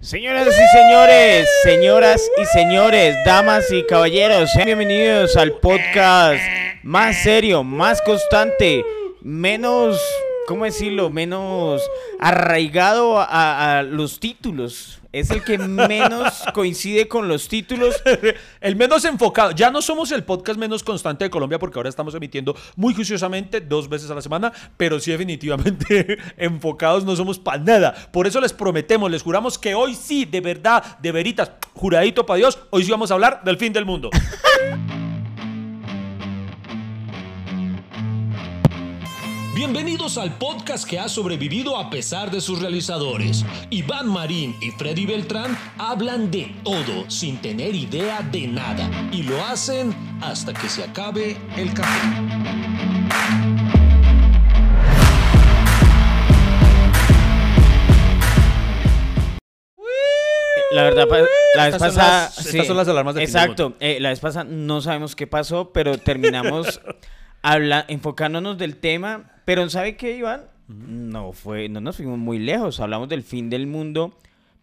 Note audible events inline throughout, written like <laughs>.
Señoras y señores, señoras y señores, damas y caballeros, sean bienvenidos al podcast más serio, más constante, menos, ¿cómo decirlo? Menos arraigado a, a los títulos. Es el que menos <laughs> coincide con los títulos. el menos enfocado. Ya no somos el podcast menos constante de Colombia porque ahora estamos emitiendo muy juiciosamente dos veces a la semana, pero sí definitivamente <laughs> enfocados no somos para nada. Por eso les prometemos, les juramos que hoy sí, de verdad, de veritas, juradito para Dios, hoy sí vamos a hablar del fin del mundo. <laughs> Bienvenidos al podcast que ha sobrevivido a pesar de sus realizadores. Iván Marín y Freddy Beltrán hablan de todo sin tener idea de nada y lo hacen hasta que se acabe el café. La verdad, la vez Estas son pasada. las- estas son las alarmas de fin del Exacto. eh, la vez pasada no sabemos qué pasó, pero terminamos <laughs> habla, enfocándonos del tema. Pero ¿sabe qué, Iván? No fue, no nos fuimos muy lejos. Hablamos del fin del mundo,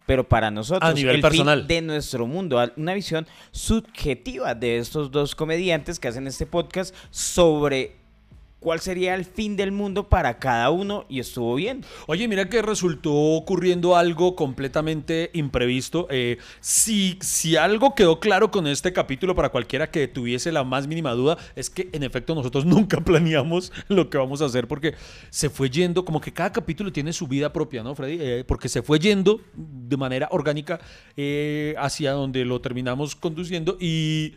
pero para nosotros. A nivel el personal. Fin de nuestro mundo. Una visión subjetiva de estos dos comediantes que hacen este podcast sobre cuál sería el fin del mundo para cada uno y estuvo bien. Oye, mira que resultó ocurriendo algo completamente imprevisto. Eh, si, si algo quedó claro con este capítulo para cualquiera que tuviese la más mínima duda, es que en efecto nosotros <laughs> nunca planeamos lo que vamos a hacer porque se fue yendo, como que cada capítulo tiene su vida propia, ¿no, Freddy? Eh, porque se fue yendo de manera orgánica eh, hacia donde lo terminamos conduciendo y,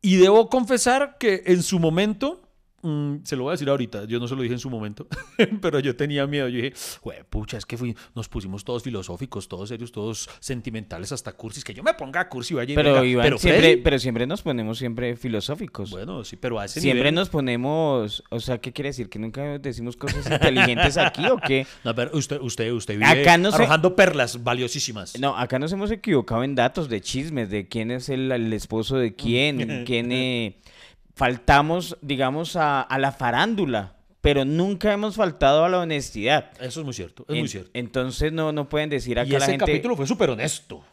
y debo confesar que en su momento... Mm, se lo voy a decir ahorita, yo no se lo dije en su momento, <laughs> pero yo tenía miedo. Yo dije, "Jue pucha, es que fui, nos pusimos todos filosóficos, todos serios, todos sentimentales, hasta cursis, que yo me ponga cursi, vaya y Pero, venga". Iván, pero siempre, Freddy, pero siempre nos ponemos siempre filosóficos. bueno, sí, pero a ese Siempre nivel. nos ponemos, o sea, ¿qué quiere decir? ¿Que nunca decimos cosas inteligentes aquí o qué? <laughs> No, pero usted, usted, usted vive Acá no se- arrojando perlas valiosísimas. No, acá nos hemos equivocado en datos de chismes, de quién es el, el esposo de quién, <laughs> quién... eh, faltamos, digamos, a, a la farándula, pero nunca hemos faltado a la honestidad. Eso es muy cierto, es En- muy cierto. Entonces no, no pueden decir acá Y la ese gente... capítulo fue súper honesto.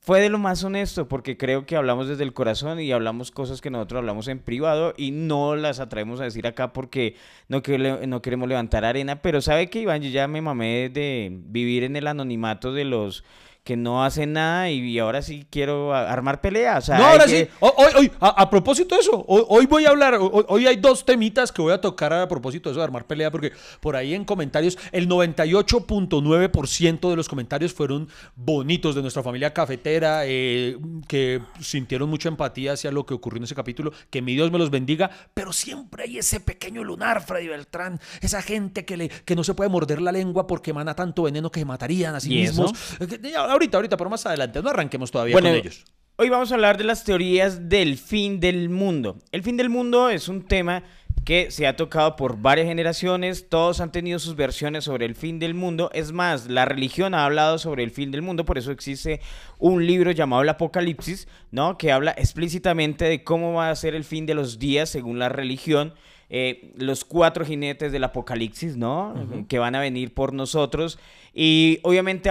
Fue de lo más honesto, porque creo que hablamos desde el corazón y hablamos cosas que nosotros hablamos en privado y no las atraemos a decir acá porque no, que- no queremos levantar arena. Pero sabe que, Iván, yo ya me mamé de vivir en el anonimato de los que no hacen nada y, y ahora sí quiero armar pelea. O sea, No, ahora que- sí. Hoy, hoy, a, a propósito de eso, hoy, hoy voy a hablar, hoy, hoy hay dos temitas que voy a tocar a propósito de eso de armar pelea, porque por ahí en comentarios, el 98.9% de los comentarios fueron bonitos de nuestra familia cafetera, eh, que sintieron mucha empatía hacia lo que ocurrió en ese capítulo, que mi Dios me los bendiga, pero siempre hay ese pequeño lunar, Freddy Beltrán, esa gente que, le, que no se puede morder la lengua porque emana tanto veneno que se matarían a sí ¿Y eso? Ahorita, ahorita, pero más adelante, no arranquemos todavía Bueno, con ellos. hoy vamos a hablar de las teorías del fin del mundo. El fin del mundo es un tema que se ha tocado por varias generaciones, todos han tenido sus versiones sobre el fin del mundo. Es más, la religión ha hablado sobre el fin del mundo, por eso existe un libro llamado El Apocalipsis, ¿no? Que habla explícitamente de cómo va a ser el fin de los días según la religión. Eh, los cuatro jinetes del apocalipsis, ¿no? Que van a venir por nosotros. Y obviamente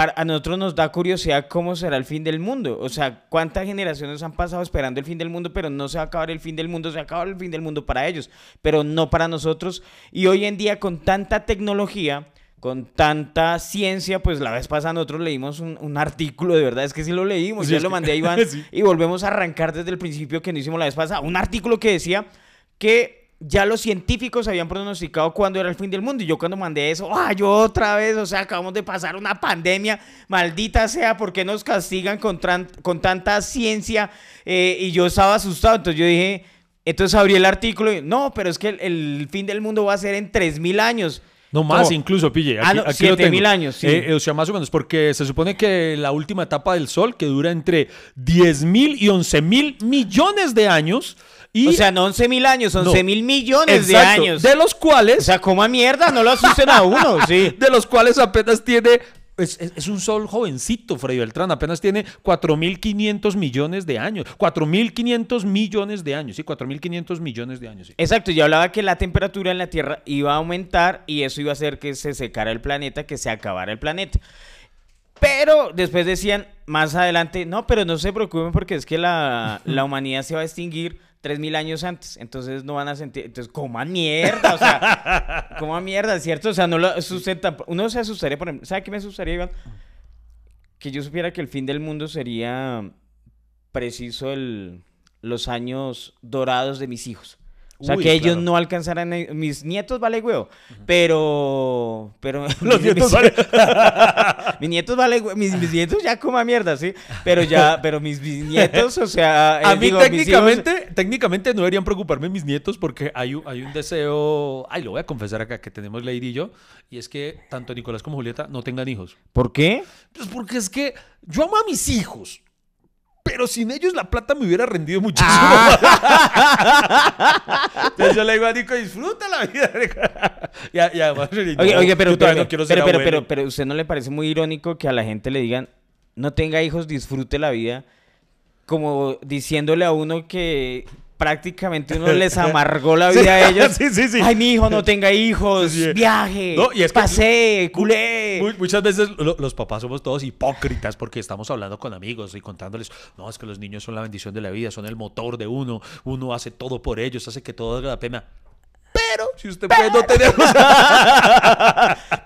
para, a nosotros nos da curiosidad cómo será el fin del mundo. O sea, cuántas generaciones han pasado esperando el fin del mundo, pero no se va a acabar el fin del mundo, se va a acabar el fin del mundo para ellos, pero no para nosotros. Y hoy en día con tanta tecnología, con tanta ciencia, pues la vez pasada nosotros leímos un, un artículo, de verdad es que sí lo leímos, Sí, es lo mandé a <laughs> Iván sí. y volvemos a arrancar desde el principio que no hicimos la vez pasada, un artículo que decía que ya los científicos habían pronosticado cuándo era el fin del mundo. Y yo cuando mandé eso, ¡ah, yo otra vez! O sea, acabamos de pasar una pandemia, maldita sea, ¿por qué nos castigan con, con tanta ciencia? Eh, y yo estaba asustado, entonces yo dije, entonces abrí el artículo y, no, pero es que el, el fin del mundo va a ser en 3.000 años. No más, Como- incluso, pille. Aquí, Ah, no, aquí lo 7000 tengo. años, sí. Eh, eh, o sea, más o menos, porque se supone que la última etapa del Sol, que dura entre 10 mil y 11 mil millones de años. Y, o sea, no 11.000 años, 11 mil millones de años. De los cuales, O sea, coma mierda, no lo asusten a uno, <laughs> sí. de los cuales apenas tiene. Es, es- es un sol jovencito, Freddy Beltrán. Apenas tiene 4.500 millones de años. 4.500 millones de años. Sí, 4.500 millones de años. sí. Exacto, yo hablaba que la temperatura en la Tierra iba a aumentar y eso iba a hacer que se secara el planeta, que se acabara el planeta. Pero Pero después decían más adelante, no, pero no se preocupen porque es que la, la <laughs> humanidad se va a extinguir 3.000 años antes, entonces no van a sentir, entonces coman mierda, o sea, <laughs> coman mierda, ¿cierto? O sea, no lo asusten. Uno se asustaría, por ejemplo, ¿sabe qué me asustaría, Iván? Que yo supiera que el fin del mundo sería preciso el, los años dorados de mis hijos. O sea, Uy, que ellos no alcanzaran. a- Mis nietos vale huevo. Pero. Pero. Los <laughs> mis- nietos mis- vale- <laughs> mis nietos vale hue- Mis, mis nietos ya coma mierda, sí. Pero ya. Pero mis bisnietos, o sea. <laughs> A eh, mí digo, mis hijos- técnicamente, técnicamente no deberían preocuparme mis nietos porque hay un, hay un deseo, ay, lo voy a confesar acá que tenemos Lady y yo, y es que tanto Nicolás como Julieta no tengan hijos. ¿Por qué? Pues porque es que yo amo a mis hijos, pero sin ellos la plata me hubiera rendido muchísimo. <laughs> Entonces yo le digo a Nico, disfruta la vida. <laughs> y, a- y además, Oye, no, oye, pero, pero, no pero, pero, pero, pero, ¿usted no le parece muy irónico que a la gente le digan, no tenga hijos, disfrute la vida? Como diciéndole a uno que prácticamente uno les <laughs> amargó la vida a ellos. <laughs> Sí, sí, sí. Ay, mi hijo, no tenga hijos, Sí, sí. viaje, No, y es pasee, culé. Mu- Muchas veces lo- los papás somos todos hipócritas porque estamos hablando con amigos y contándoles, no, es que los niños son la bendición de la vida, son el motor de uno, uno hace todo por ellos, hace que todo valga la pena. Pero si usted puede no tenerlos, <laughs>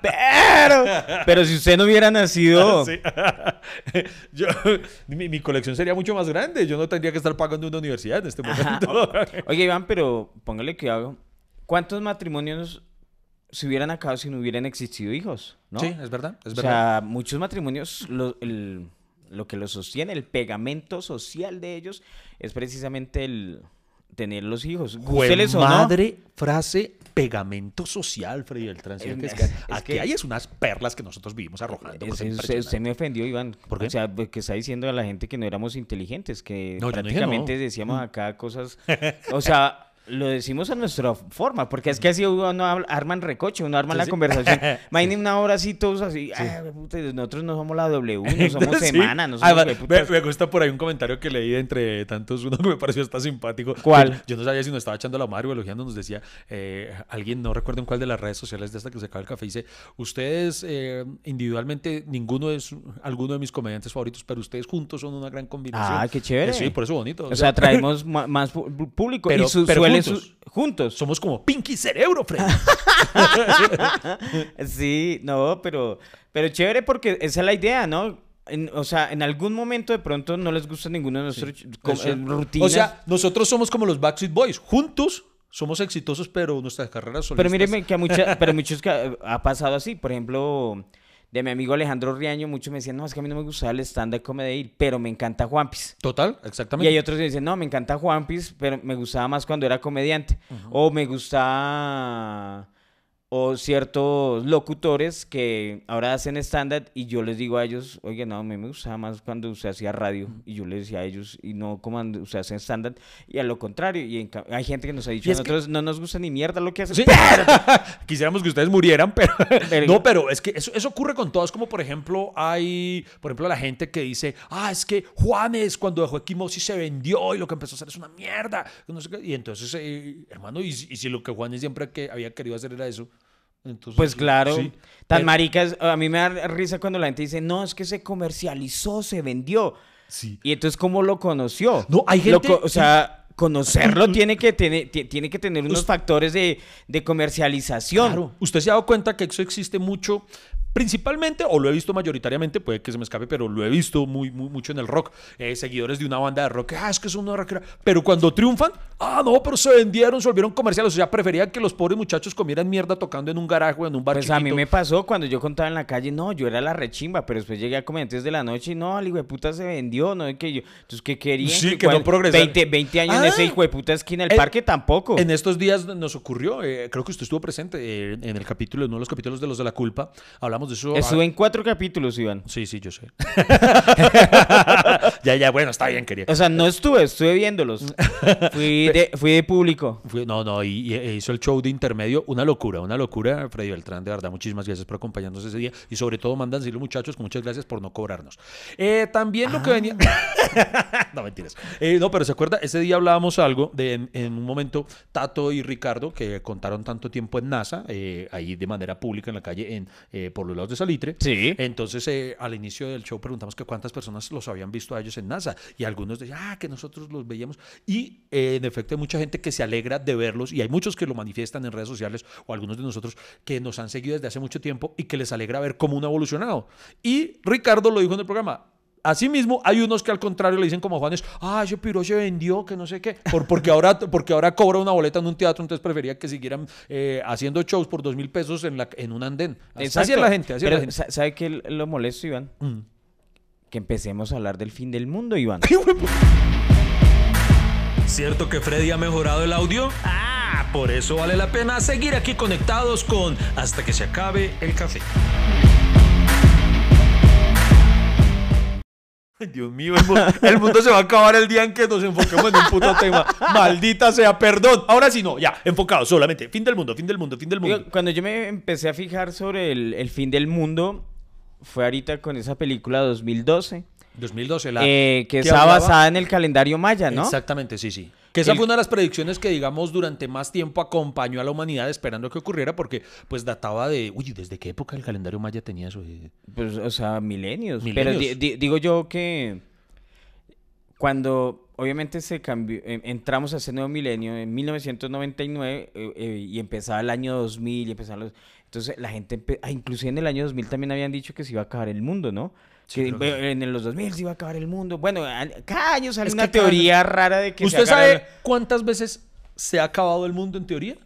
Pero, pero si usted no hubiera nacido... <laughs> Sí. <laughs> Yo- mi, mi colección sería mucho más grande, yo no tendría que estar pagando una universidad en este momento. Oye, Iván, pero póngale cuidado. ¿Cuántos matrimonios se hubieran acabado si no hubieran existido hijos? ¿no? Sí, es verdad, es o verdad. sea, muchos matrimonios, lo, el- lo que los sostiene, el pegamento social de ellos, es precisamente el tener los hijos. No. madre frase pegamento social, Freddy Beltrán. Es- Que es que es aquí que- hay es unas perlas que nosotros vivimos arrojando. Es- cosa es- usted, usted me ofendió, Iván. ¿Por qué? O sea, que está diciendo a la gente que no éramos inteligentes, que No, yo no dije prácticamente no. Decíamos acá cosas. <laughs> O sea, lo decimos a nuestra forma, porque es que así uno habla- arman recoche, uno arma Sí, la sí. conversación. <laughs> Imaginen una hora así, todos así. "Ay, puta, nosotros no somos la W, no <laughs> somos Sí. semana, no somos Además, hueputas". me, me gusta por ahí un comentario que leí de entre tantos, uno que me pareció hasta simpático. ¿Cuál? Yo no sabía si nos estaba echando la madre o elogiando, nos decía, eh, alguien, no recuerdo en cuál de las redes sociales de esta que se acaba el café, dice, ustedes eh, individualmente, ninguno es alguno de mis comediantes favoritos, pero ustedes juntos son una gran combinación. Ah, qué chévere. Eh, sí, por eso bonito. O sea, traemos <laughs> más público Pero- y su- pero juntos. su- juntos. somos como Pinky Cerebro, Freddy. <laughs> Sí, no, pero, pero chévere porque esa es la idea, ¿no? En- o sea, en algún momento de pronto no les gusta ninguno de nuestros ch- com- Eso. eh, rutinas. O sea, nosotros somos como los Backstreet Boys, juntos somos exitosos, pero nuestras carreras son pero míreme que a mucha, pero muchos que ha- ha pasado así. Por ejemplo, de mi amigo Alejandro Riaño, muchos me decían, no, es que a mí no me gustaba el stand-up comedy, pero me encanta Juanpis. Total, Y exactamente. hay otros que dicen, no, me encanta Juanpis, pero me gustaba más cuando era comediante. O me gustaba... O ciertos locutores que ahora hacen stand-up y yo les digo a ellos, oye, no, a mí me gustaba más cuando usted hacía radio. Y yo les decía a ellos, y no como usted hace stand-up. Y a lo contrario, y en hay gente que nos ha dicho, a que- nosotros no nos gusta ni mierda lo que hacen. Sí. <laughs> <laughs> Quisiéramos que ustedes murieran, pero <laughs> Pero- no, pero es que eso, eso ocurre con todos. Como por ejemplo, hay, por ejemplo, la gente que dice, ah, es que Juanes cuando dejó Equimosis se vendió y lo que empezó a hacer es una mierda. no sé qué. Y entonces, eh, hermano, y, si- y si lo que Juanes siempre que había querido hacer era eso, entonces. Pues claro, sí. tan Pero- maricas, a mí me da risa cuando la gente dice, no, es que se comercializó, se vendió. Sí. Y entonces, ¿cómo lo conoció? No, hay gente- co- o sea, conocerlo tiene que, tener, ti- tiene que tener unos factores de, de comercialización. Claro. Usted se ha dado cuenta que eso existe mucho, principalmente, o lo he visto mayoritariamente, puede que se me escape, pero lo he visto muy, muy mucho en el rock. Eh, seguidores de una banda de rock, ah, es que es una rockera. Pero cuando triunfan, ah, no, pero se vendieron, se volvieron comerciales. O sea, preferían que los pobres muchachos comieran mierda tocando en un garaje o en un bar Pues a mí me pasó cuando yo contaba en la calle, no, yo era la rechimba, pero después llegué a comediantes de la noche y no, el hijo de puta se vendió, no, que yo, entonces, ¿qué querían? Sí, que no cuál- progresar. 20, 20 años en Ah. ese hijo de puta esquina del Eh, parque tampoco. En estos días nos ocurrió, eh, creo que usted estuvo presente eh, en el capítulo, en uno de los capítulos de los de la culpa. Hablamos de eso. Estuve en cuatro capítulos, Iván. Sí, sí, yo sé. <laughs> ya, ya, bueno, está bien, quería. O sea, no estuve, estuve viéndolos. <laughs> Fui de, fui de público. No, no, y, y hizo el show de intermedio, una locura, una locura. Freddy Beltrán, de verdad, muchísimas gracias por acompañarnos ese día. Y sobre todo, mandan decirlo, muchachos, muchas gracias por no cobrarnos. Eh, también lo que venía. <laughs> no, mentiras. Eh, no, pero se acuerda, ese día hablábamos algo de en, en un momento, Tato y Ricardo, que contaron tanto tiempo en NASA, eh, ahí de manera pública en la calle, en, eh, por los lados de Salitre. Sí. Entonces, eh, al inicio del show preguntamos que cuántas personas los habían visto a ellos en NASA. Y algunos decían, ah, que nosotros los veíamos. Y eh, en efecto, hay mucha gente que se alegra de verlos. Y hay muchos que lo manifiestan en redes sociales o algunos de nosotros que nos han seguido desde hace mucho tiempo y que les alegra ver cómo han evolucionado. Y Ricardo lo dijo en el programa. Asimismo, hay unos que al contrario le dicen como Juanes, ah, ese piro se vendió, que no sé qué, por, porque, ahora, porque ahora cobra una boleta en un teatro, entonces prefería que siguieran eh, haciendo shows por dos mil pesos en, la, en un andén. Así es Exacto. la gente, así es Pero, la gente. sa- ¿Sabe qué lo molesto, Iván? Mm. Que empecemos a hablar del fin del mundo, Iván. <laughs> ¿Cierto que Freddy ha mejorado el audio? Ah, por eso vale la pena seguir aquí conectados con Hasta que se acabe el café. Ay, Dios mío, el, mu- el mundo se va a acabar el día en que nos enfoquemos en un puto tema. <laughs> Maldita sea, perdón. Ahora sí no, ya, enfocado solamente. Fin del mundo, fin del mundo, fin del mundo. Cuando yo me empecé a fijar sobre el, el fin del mundo, fue ahorita con esa película 2012, 2012, la. eh, que que estaba hablaba- basada en el calendario maya, ¿no? Exactamente, sí, sí. Que esa El- fue una de las predicciones que, digamos, durante más tiempo acompañó a la humanidad esperando que ocurriera, porque pues databa de, uy, ¿desde qué época el calendario maya tenía eso? Pues, o sea, milenios. Milenios. Pero di- di- digo yo que cuando obviamente se cambió, entramos a ese nuevo milenio en 1999 eh, eh, y empezaba el año 2000 y empezaban los... Entonces la gente, ah, inclusive en el año 2000 también habían dicho que se iba a acabar el mundo, ¿no? Sí, que en los 2000 se iba a acabar el mundo. Bueno, a- cada año sale Es una cada- teoría rara de que se ¿Usted el- sabe cuántas veces se ha acabado el mundo en teoría?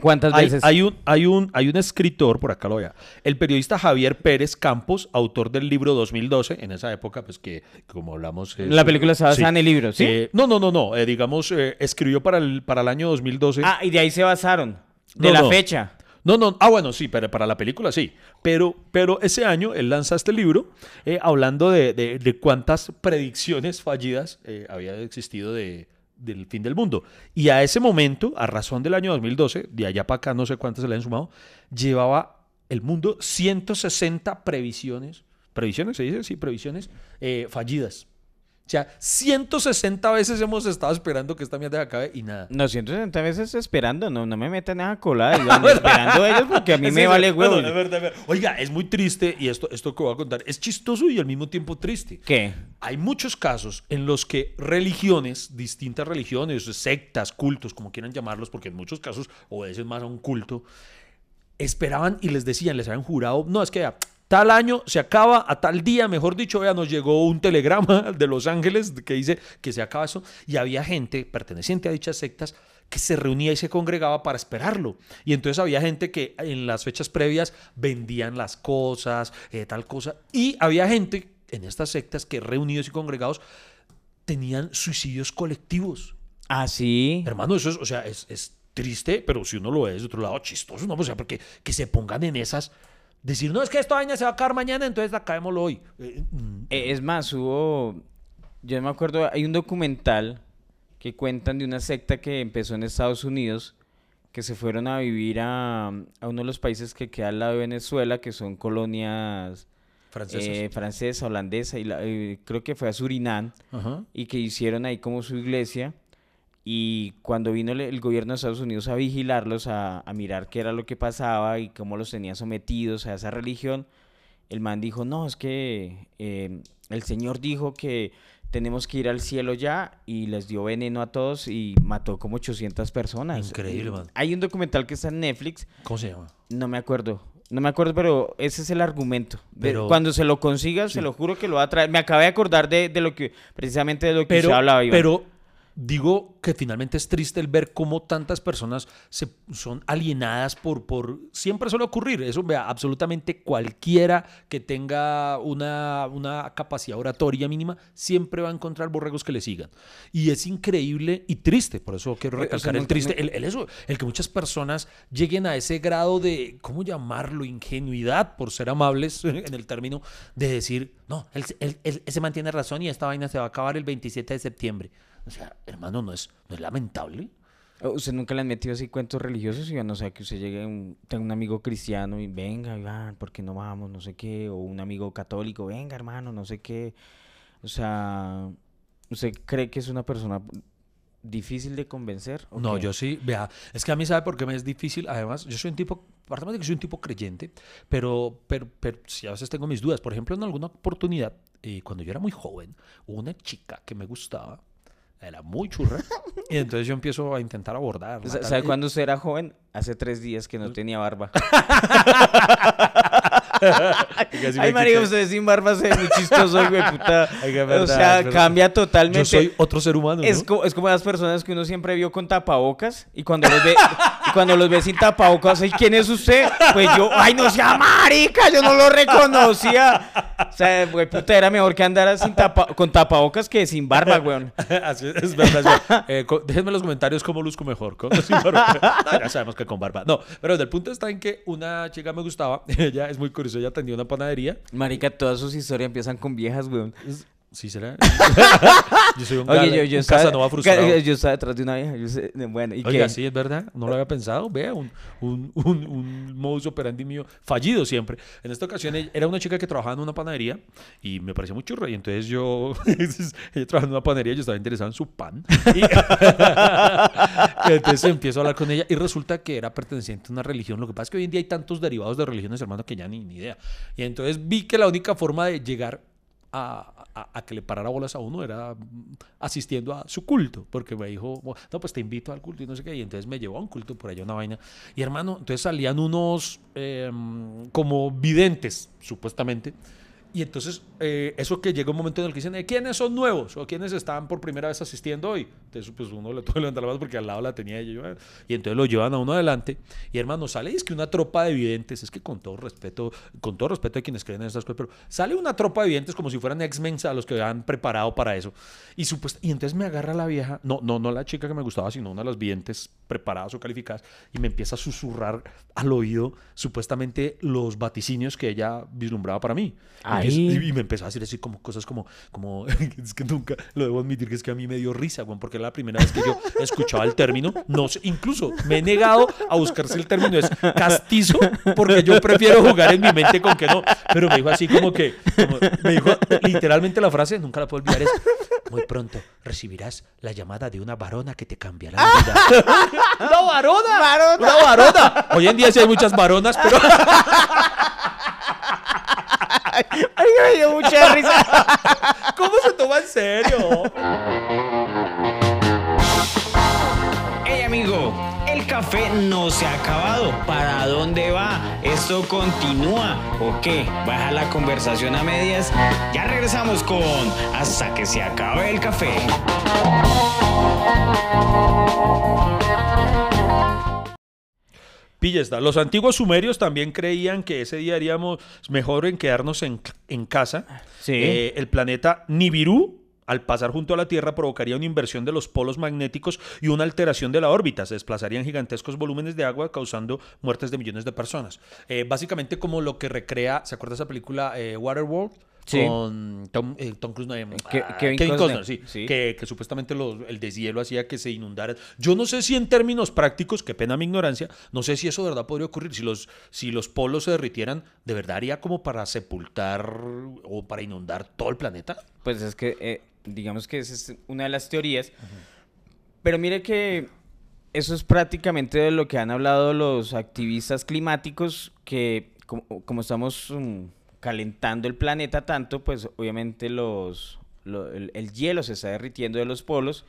¿Cuántas Hay, veces? hay un, hay, un, hay un escritor, por acá lo voy a... El periodista Javier Pérez Campos, autor del libro 2012, en esa época, pues que, como hablamos... La película se basa sí. en el libro, ¿sí? Eh, no, no, no, no. eh, digamos, eh, escribió para el, para el año 2012. Ah, y de ahí se basaron. De No, la no. fecha. No, no, ah, bueno, sí, pero para la película sí. Pero, pero ese año él lanza este libro eh, hablando de, de- cuántas predicciones fallidas eh, había existido de, del fin del mundo. Y a ese momento, a razón del año 2012, de allá para acá no sé cuántas se le han sumado, llevaba el mundo 160 previsiones. ¿Previsiones se dice? Sí, previsiones eh, fallidas. O sea, 160 veces hemos estado esperando que esta mierda se acabe y nada. No, 160 veces esperando, no, no me metan esa colada, <laughs> Iván, esperando ellos porque a mí me vale huevo. bueno. Oiga, es muy triste y esto, esto que voy a contar es chistoso y al mismo tiempo triste. ¿Qué? Hay muchos casos en los que religiones, distintas religiones, sectas, cultos, como quieran llamarlos, porque en muchos casos obedecen más a un culto, esperaban y les decían, les habían jurado, no, es que a tal año se acaba, a tal día, mejor dicho, vea, nos llegó un telegrama <laughs> de Los Ángeles que dice que se acaba eso, y había gente perteneciente a dichas sectas que se reunía y se congregaba para esperarlo. Y entonces había gente que en las fechas previas vendían las cosas, eh, tal cosa, y había gente en estas sectas que reunidos y congregados tenían suicidios colectivos. Ah, sí. Hermano, eso es, o sea, es, es triste, pero si uno lo ve desde otro lado, chistoso, ¿no? O sea, porque que se pongan en esas, decir, no, es que esta vaina se va a acabar mañana, entonces acabémoslo hoy. Eh, mm, Eh, es más, hubo, yo me acuerdo, hay un documental que cuentan de una secta que empezó en Estados Unidos, que se fueron a vivir a, a uno de los países que queda al lado de Venezuela, que son colonias francesas. eh, francesa, holandesa, y la- eh, creo que fue a Surinam. Ajá. y que hicieron ahí como su iglesia. Y cuando vino el, gobierno de Estados Unidos a vigilarlos, a, a mirar qué era lo que pasaba y cómo los tenía sometidos a esa religión, el man dijo, no, es que eh, el Señor dijo que tenemos que ir al cielo ya y les dio veneno a todos y mató como 800 personas. Increíble, man. Hay un documental que está en Netflix, ¿Cómo se llama? no me acuerdo. No me acuerdo, pero ese es el argumento. De- Pero- cuando se lo consiga, Sí. se lo juro que lo va a traer. Me acabé de acordar de, de lo que, precisamente de lo que Pero, usted hablaba, Iván. pero digo que finalmente es triste el ver cómo tantas personas se, son alienadas por, por... Siempre suele ocurrir. Eso, vea, absolutamente cualquiera que tenga una, una capacidad oratoria mínima, siempre va a encontrar borregos que le sigan. Y es increíble y triste. Por eso quiero Eh, recalcar el triste. El, el eso, el que muchas personas lleguen a ese grado de, ¿cómo llamarlo? Ingenuidad, por ser amables <laughs> en el término, de decir, no, él, él, él- ese man tiene razón y esta vaina se va a acabar el 27 de septiembre. O sea, hermano, ¿no es, no es lamentable? ¿Usted nunca le han metido así cuentos religiosos? Iván? O sea, que usted llegue, un, tenga un amigo cristiano y venga, Iván, ¿por qué no vamos? No sé qué. O un amigo católico, venga, hermano, no sé qué. O sea, ¿usted cree que es una persona difícil de convencer. ¿o No, yo sí, vea, es que a mí sabe por qué me es difícil, además, yo soy un tipo, aparte de que soy un tipo creyente, pero, pero, pero sí, a veces tengo mis dudas. Por ejemplo, en alguna oportunidad, eh, cuando yo era muy joven, hubo una chica que me gustaba, era muy churra, <laughs> y entonces yo empiezo a intentar tal, ¿Sabe cuándo usted era joven? Hace tres días que no tenía barba. <laughs> <laughs> Ay, marica, usted sin barba se ve muy chistoso, güey, puta. <laughs> Ay, es o verdad, sea, verdad. cambia totalmente. Yo soy otro ser humano, Es, ¿no? co- es como las personas que uno siempre vio con tapabocas y cuando los ve, y cuando los ve sin tapabocas, "Ay, ¿quién es usted? Pues yo, ay, no sea marica, yo no lo reconocía. O sea, güey, puta, era mejor que andara sin tapa, con tapabocas que sin barba, weón. <laughs> Así es, es verdad. verdad. Eh, déjenme en los comentarios cómo luzco mejor. con sin barba. No, ya sabemos que con barba. No, pero el punto está en que una chica me gustaba. Ella es muy curiosa. Ella atendió una panadería. Marica, todas sus historias empiezan con viejas, weón. Sí, será. <laughs> yo soy un, Oye, gala- yo, yo, un estaba, Casanova frustrado. yo estaba detrás de una vieja. Yo sé, bueno, ¿y Oiga, qué? sí, es verdad. No lo había pensado. Vea, un, un, un, un modus operandi mío fallido siempre. En esta ocasión ella- era una chica que trabajaba en una panadería y me parecía muy churra. Y entonces yo, <laughs> ella trabajaba en una panadería, yo estaba interesado en su pan. Y <laughs> entonces empiezo a hablar con ella y resulta que era perteneciente a una religión. Lo que pasa es que hoy en día hay tantos derivados de religiones, hermano, que ya ni, ni idea. Y entonces vi que la única forma de llegar a, a- a que le parara bolas a uno era asistiendo a su culto, porque me dijo, "Bueno, no, pues te invito al culto y no sé qué, y entonces me llevó a un culto por allá una vaina. Y hermano, entonces salían unos em, como videntes, supuestamente. Y entonces, eh, eso que llega un momento en el que dicen, "Eh, ¿quiénes son nuevos? ¿O quiénes están por primera vez asistiendo hoy? Entonces, pues uno le <laughs> tuvo que levantar la mano porque al lado la tenía ella. "Ah". Y entonces lo llevan a uno adelante. Y hermano, sale, y es que una tropa de videntes, es que con todo respeto, con todo respeto a quienes creen en estas cosas, pero sale una tropa de videntes como si fueran X-Men los que han preparado para eso. Y, supuest- y entonces me agarra la vieja, no, no, no la chica que me gustaba, sino una de las videntes preparadas o calificadas, y me empieza a susurrar al oído supuestamente los vaticinios que ella vislumbraba para mí. Ahí. Y, me empezó a decir así como cosas como, como <laughs> es que nunca, lo debo admitir que es que a mí me dio risa, güey, porque era la primera vez que yo escuchaba el término. No sé, incluso me he negado a buscar si el término es castizo, porque yo prefiero jugar en mi mente con que no. Pero me dijo así como que, como- me dijo literalmente la frase, nunca la puedo olvidar, es muy pronto recibirás la llamada de una varona que te cambiará la vida. <laughs> ¡Una varona! ¡Varona! ¡Una varona! Hoy en día sí hay muchas varonas, pero <laughs> Ay, me dio mucha risa. <laughs> ¿cómo se toma en serio? Hey amigo, el café no se ha acabado. ¿Para dónde va? ¿Esto continúa o qué? ¿Baja la conversación a medias? Ya regresamos con Hasta que se acabe el café. Pilla. Los antiguos sumerios también creían que ese día haríamos mejor en quedarnos en, en casa. Sí. Eh, el planeta Nibiru, al pasar junto a la Tierra, provocaría una inversión de los polos magnéticos y una alteración de la órbita. Se desplazarían gigantescos volúmenes de agua, causando muertes de millones de personas. Eh, básicamente como lo que recrea, ¿se acuerda esa película eh, Waterworld? Sí. Con Tom, eh, Tom Cruise, no, eh, Ke- ah, Kevin Kevin Costner, Costner, sí, sí. Que, que supuestamente los- el deshielo hacía que se inundara. Yo no sé si en términos prácticos, qué pena mi ignorancia, no sé si eso de verdad podría ocurrir. Si los, si los polos se derritieran, ¿de verdad haría como para sepultar o para inundar todo el planeta? Pues es que, eh, digamos que esa es una de las teorías. Pero mire que eso es prácticamente de lo que han hablado los activistas climáticos, que como, como estamos mm, calentando el planeta tanto, pues obviamente los, lo- el, el hielo se está derritiendo de los polos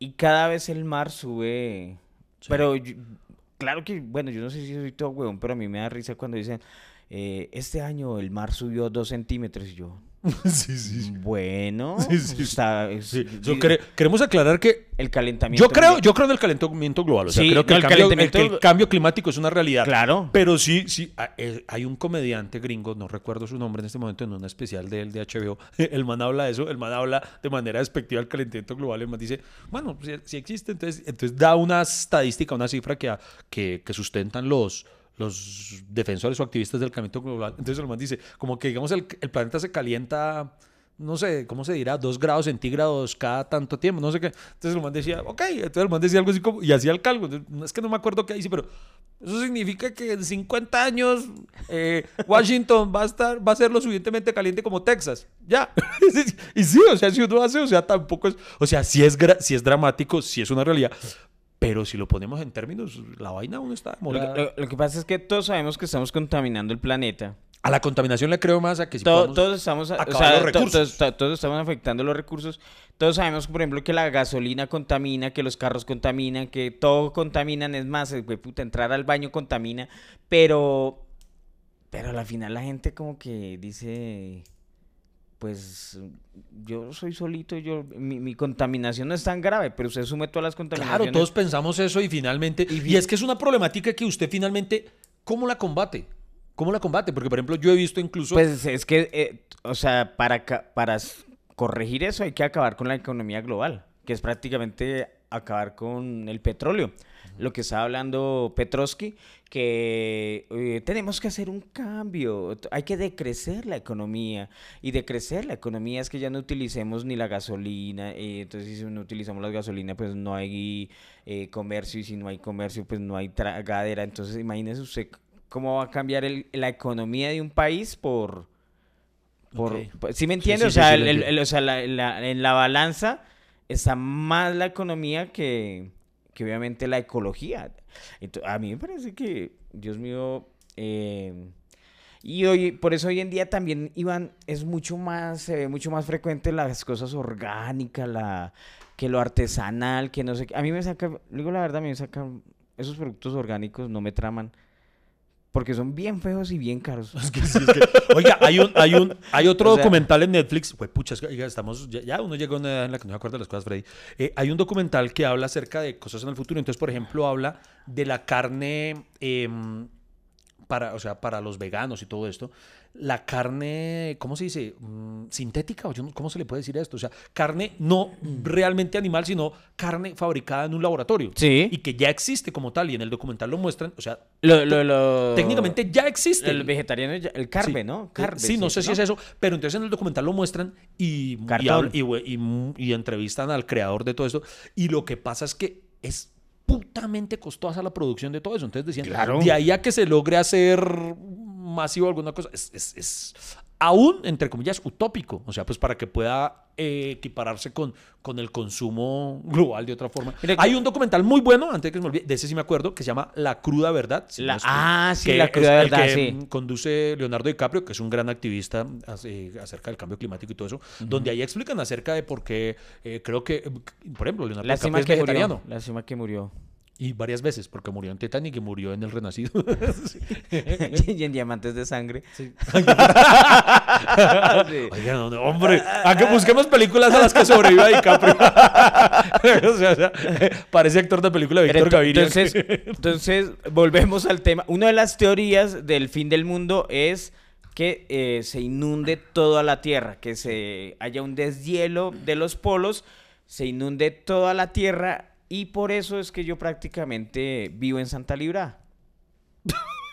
y cada vez el mar sube. Pero yo- claro que, bueno, yo no sé si soy todo huevón, pero a mí me da risa cuando dicen, eh, este año el mar subió dos centímetros y yo... <laughs> sí, sí. Bueno, <laughs> Sí, sí, está- es- Sí, di- yo cre- queremos aclarar que el calentamiento. yo creo, yo creo en el calentamiento global. O sea, Sí, creo que, el, el cambio, el- calentamiento- que el cambio climático es una realidad. Claro. Pero sí, sí, eh, hay un comediante gringo, no recuerdo su nombre en este momento, en un especial de él de HBO. <laughs> El man habla de eso, el man habla de manera despectiva del calentamiento global. El man dice, bueno, si, si existe, entonces, entonces da una estadística, una cifra que, que, que sustentan los, los defensores o activistas del calentamiento global. Entonces el man dice, como que digamos el, el planeta se calienta no sé, ¿cómo se dirá? Dos grados centígrados cada tanto tiempo, no sé qué. Entonces el man decía, ok, entonces el man decía algo así como, y hacía el cálculo. Es que no me acuerdo qué dice, pero eso significa que en 50 años eh, Washington va a estar, va a ser lo suficientemente caliente como Texas. Ya. <laughs> y sí, o sea, si uno hace, o sea, tampoco es, o sea, si es, si es dramático, si es una realidad. Pero si lo ponemos en términos, la vaina aún está lo, lo, que pasa es que todos sabemos que estamos contaminando el planeta. A la contaminación le creo más a que si todos estamos, o sea, todos, todos estamos afectando los recursos. Todos sabemos, por ejemplo, que la gasolina contamina, que los carros contaminan, que todo contaminan. Es más, puta, entrar al baño contamina. Pero, pero al final la gente como que dice, pues yo soy solito, yo mi, contaminación no es tan grave, pero usted sume todas las contaminaciones. Claro, todos pensamos eso y finalmente, y es que es una problemática que usted finalmente, ¿cómo la combate? ¿Cómo la combate? Porque, por ejemplo, yo he visto incluso... Pues es que, eh, o sea, para, para corregir eso hay que acabar con la economía global, que es prácticamente acabar con el petróleo. Lo que estaba hablando Petrovsky, que eh, tenemos que hacer un cambio, hay que decrecer la economía. Y decrecer la economía es que ya no utilicemos ni la gasolina, eh, entonces si no utilizamos la gasolina, pues no hay comercio, y si no hay comercio, pues no hay tragadera. Entonces imagínese usted cómo va a cambiar la economía de un país por... por, ¿Sí me entiende? o, sea, en la balanza está más la economía que, que obviamente la ecología. a mí me parece que, Dios mío, eh, y hoy, por eso hoy en día también, Iván, es mucho más, se ve mucho más frecuente las cosas orgánicas, la, que lo artesanal, que no sé A mí me saca, digo la verdad, me saca, esos productos orgánicos no me traman. Porque son bien feos y bien caros. oiga, hay un, hay un, hay otro <laughs> documental en Netflix. Pues pucha, estamos, ya, uno llega a una edad en la que no se acuerda de las cosas, Freddy. Eh, hay un documental que habla acerca de cosas en el futuro. Entonces, por ejemplo, habla de la carne em, para, o sea, para los veganos y todo esto la carne, ¿cómo se dice? Mm, sintética, ¿cómo se le puede decir esto? O sea, carne no realmente animal, sino carne fabricada en un laboratorio. Sí. Y que ya existe como tal, y en el documental lo muestran, o sea, lo, técnicamente ya existe. El vegetariano, el carne, ¿no? Carne, sí, no sé si es eso, pero entonces en el documental lo muestran y, y, entrevistan al creador de todo esto, y lo que pasa es que es putamente costosa la producción de todo eso. Entonces decían, claro. de ahí a que se logre hacer masivo alguna cosa, es, es, es, aún, entre comillas, utópico. O sea, pues para que pueda eh, equipararse con, con el consumo global de otra forma. Hay un documental muy bueno, antes de que se me olvide, de ese sí me acuerdo, que se llama La Cruda Verdad. ah, sí, La Cruda Verdad, sí. Conduce Leonardo DiCaprio, que es un gran activista acerca del cambio climático y todo eso, donde ahí explican acerca de por qué, eh, creo que, por ejemplo, Leonardo DiCaprio es vegetariano. la cima que murió. Y varias veces, porque murió en Titanic y murió en El Renacido. <laughs> y en Diamantes de Sangre. Sí. Oigan, hombre, a que busquemos películas a las que sobreviva DiCaprio. <laughs> o sea, parece actor de película de Víctor Gaviria. Entonces, entonces, volvemos al tema. Una de las teorías del fin del mundo es que eh, se inunde toda la Tierra, que se haya un deshielo de los polos, se inunde toda la Tierra y por eso es que yo prácticamente vivo en Santa Libra.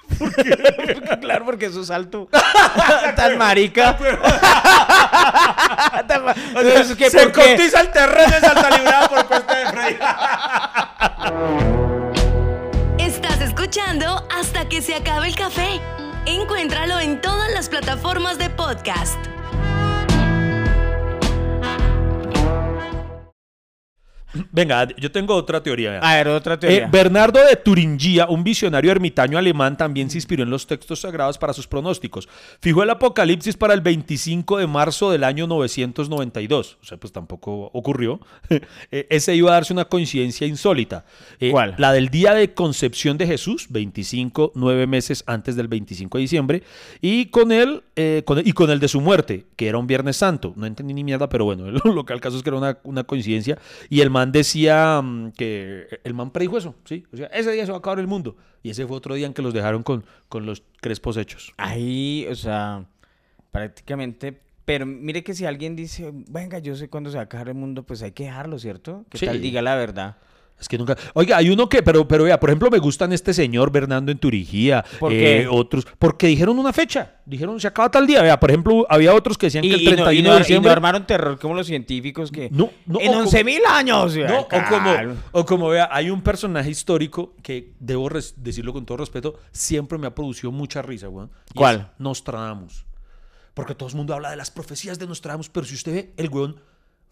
<laughs> claro, porque eso es alto. <laughs> Tan marica. <laughs> se cotiza el terreno de Santa Libra por cuesta de Freddy. Estás escuchando hasta que se acabe el café. Encuéntralo en todas las plataformas de podcast. Venga, yo tengo otra teoría. A ver, otra teoría. Eh, Bernardo de Turingia, un visionario ermitaño alemán, también se inspiró en los textos sagrados para sus pronósticos. Fijó el Apocalipsis para el 25 de marzo del año 992. O sea, pues tampoco ocurrió. <laughs> Eh, ese iba a darse una coincidencia insólita. Eh, ¿Cuál? La del día de concepción de Jesús, 25, nueve meses antes del 25 de diciembre. Y con él, y con el de su muerte, que era un Viernes Santo. No entendí ni mierda, pero bueno, <laughs> lo que al caso es que era una, una coincidencia. Y el decía mm, que el man predijo eso, ¿sí? O sea, ese día se va a acabar el mundo. Y ese fue otro día en que los dejaron con, con los crespos hechos. Ahí, o sea, prácticamente... Pero mire que si alguien dice, venga, yo sé cuándo se va a acabar el mundo, pues hay que dejarlo, ¿cierto? Que tal diga la verdad. Es que nunca. Oiga, hay uno que, pero, pero vea, por ejemplo, me gustan este señor Bernardo en Turigía. ¿Por eh, qué? Otros. Porque dijeron una fecha. Dijeron, se acaba tal día. Vea, por ejemplo, había otros que decían Y, que el y no, 31 y no- de y no diciembre. armaron terror como los científicos que... No, no, en o como- 11.000 años. No, o como, o como vea, hay un personaje histórico que, debo decirlo con todo respeto, siempre me ha producido mucha risa, weón. ¿Cuál? Nostradamus. Porque todo el mundo habla de las profecías de Nostradamus, pero si usted ve, el weón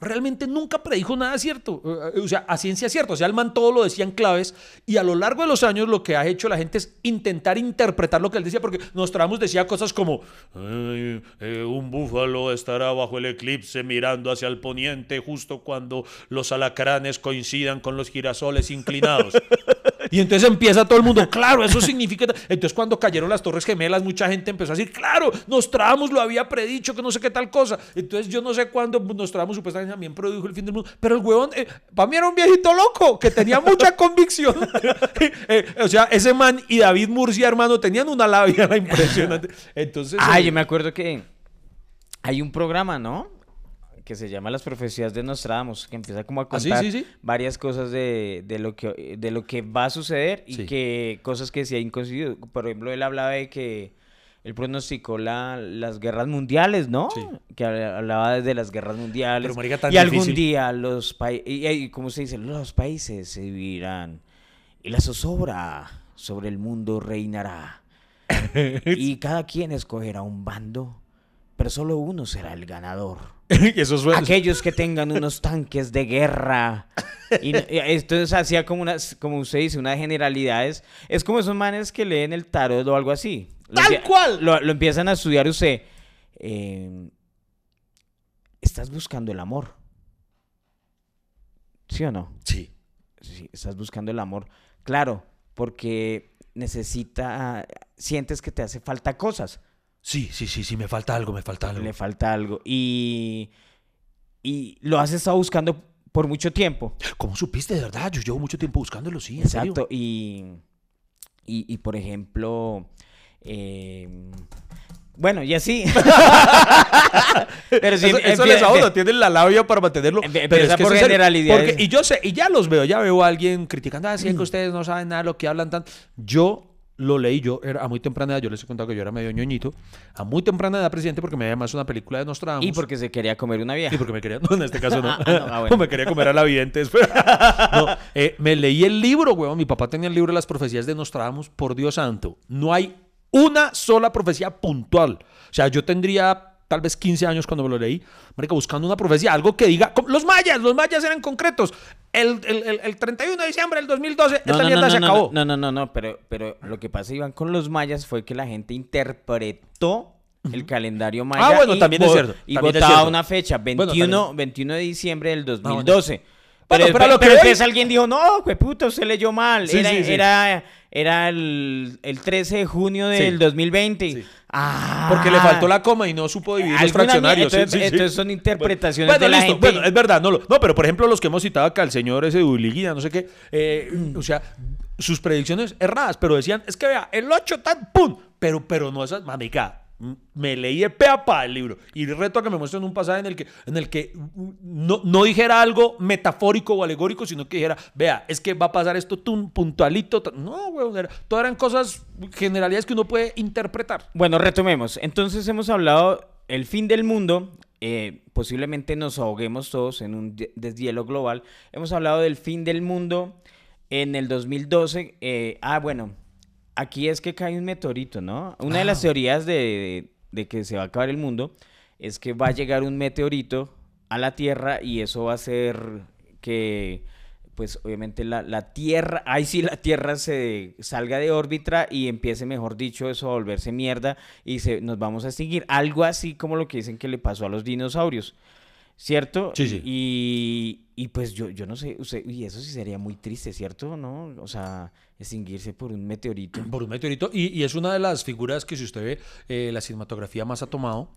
realmente nunca predijo nada cierto. Eh, O sea, a ciencia cierta. O sea, el man todo lo decía en claves y a lo largo de los años lo que ha hecho la gente es intentar interpretar lo que él decía, porque Nostradamus decía cosas como "Ay, eh, un búfalo estará bajo el eclipse mirando hacia el poniente justo cuando los alacranes coincidan con los girasoles inclinados. <laughs> Y entonces empieza todo el mundo, claro, eso significa. Entonces, cuando cayeron las Torres Gemelas, mucha gente empezó a decir, claro, Nostradamus lo había predicho, que no sé qué tal cosa. Entonces, yo no sé cuándo Nostradamus supuestamente también predijo el fin del mundo. Pero el huevón, eh, para mí era un viejito loco que tenía mucha <laughs> convicción. Eh, o sea, ese man y David Murcia, hermano, tenían una labia <laughs> impresionante. Entonces. Ah, eh, yo me acuerdo que hay un programa, ¿no? Que se llama Las Profecías de Nostradamus, que empieza como a Ah, sí, contar sí, sí. varias cosas de, de lo que, de lo que va a suceder y que cosas que se han coincidido. Por ejemplo, él hablaba de que él pronosticó la, las guerras mundiales, ¿no? Sí. Que habla- hablaba de las guerras mundiales. Pero, marica, tan y algún difícil. día los países, y, y ¿cómo se dice? Los países se dividirán y la zozobra sobre el mundo reinará. <laughs> y cada quien escogerá un bando, pero solo uno será el ganador. <laughs> eso suena. Aquellos que tengan unos tanques de guerra. Y, entonces hacía como unas, como usted dice, unas generalidades. Es como esos manes que leen el tarot o algo así. Lo ¡Tal cual! Lo, lo empiezan a estudiar usted. Eh, estás buscando el amor. ¿Sí o no? Sí. Sí, estás buscando el amor. Claro, porque necesita, sientes que te hace falta cosas. Sí, sí, sí, sí, me falta algo, me falta algo. Le falta algo. Y, y lo has estado buscando por mucho tiempo. ¿Cómo supiste de verdad? Yo llevo mucho tiempo buscándolo, sí. en serio. Exacto. Y, y, y, por ejemplo, eh, bueno, y así. <laughs> Pero sí, eso, eso les a uno, empie- tienen la labia para mantenerlo. Empie- pero empieza es que por serio, generalidades. porque- y yo sé, y ya los veo, ya veo a alguien criticando, así Mm. que ustedes no saben nada de lo que hablan tan. Yo lo leí, yo era a muy temprana edad, yo les he contado que yo era medio ñoñito, a muy temprana edad, presidente, porque me había más una película de Nostradamus. y porque se quería comer una vieja. Y porque me quería, no, en este caso no. <laughs> Ah, no, ah, bueno. <laughs> me quería comer a la vidente después. <laughs> no, eh, me leí el libro, weón. Mi papá tenía el libro de las profecías de Nostradamus. Por Dios santo, no hay una sola profecía puntual. O sea, yo tendría tal vez 15 años cuando me lo leí, marica, buscando una profecía, algo que diga, los mayas, los mayas eran concretos. El, el- el- el 31 de diciembre del 2012, esta mierda se no, acabó. No, no, no, no, pero, pero lo que pasa, Iván, con los mayas fue que la gente interpretó el calendario maya. Ah, bueno, y también es cierto, Y es votaba una fecha, Bueno, 21, también. 21 de diciembre del bueno. 2012. Bueno, pero pero lo que pero después alguien dijo, no, puto, usted leyó mal. Sí, era, sí, sí. era, era el, el 13 de junio del Sí. 2020. Ah. Porque le faltó la coma y no supo dividir los fraccionarios. mierda, Sí, sí, sí. entonces son interpretaciones Bueno, de la listo. gente. Bueno, es verdad, no, lo- no, pero por ejemplo, los que hemos citado acá, el señor ese de no sé qué, eh, o sea, sus predicciones erradas, pero decían, es que vea, el 8 tan, ¡pum! Pero, pero no esas, mamica, me leí de pe a pa el libro y reto a que me muestren un pasaje en el que, en el que mm, no, no dijera algo metafórico o alegórico, sino que dijera, vea, es que va a pasar esto tun, puntualito. tan-". No, weón, era- todas eran cosas, generalidades que uno puede interpretar. Bueno, retomemos. Entonces hemos hablado el fin del mundo. eh, posiblemente nos ahoguemos todos en un de- deshielo global. Hemos hablado del fin del mundo en el 2012. eh, ah, bueno, aquí es que cae un meteorito, ¿no? Una de las teorías de, de- de que se va a acabar el mundo es que va a llegar un meteorito a la Tierra y eso va a hacer que pues obviamente la, la Tierra, ahí sí la Tierra se salga de órbita y empiece, mejor dicho, eso a volverse mierda y se, nos vamos a extinguir. Algo así como lo que dicen que le pasó a los dinosaurios, ¿cierto? Sí, sí. Y, y pues yo, yo no sé, usted, y eso sí sería muy triste, ¿cierto? ¿No? O sea, extinguirse por un meteorito. Por un meteorito. Y, y es una de las figuras que si usted ve, eh, la cinematografía más ha tomado.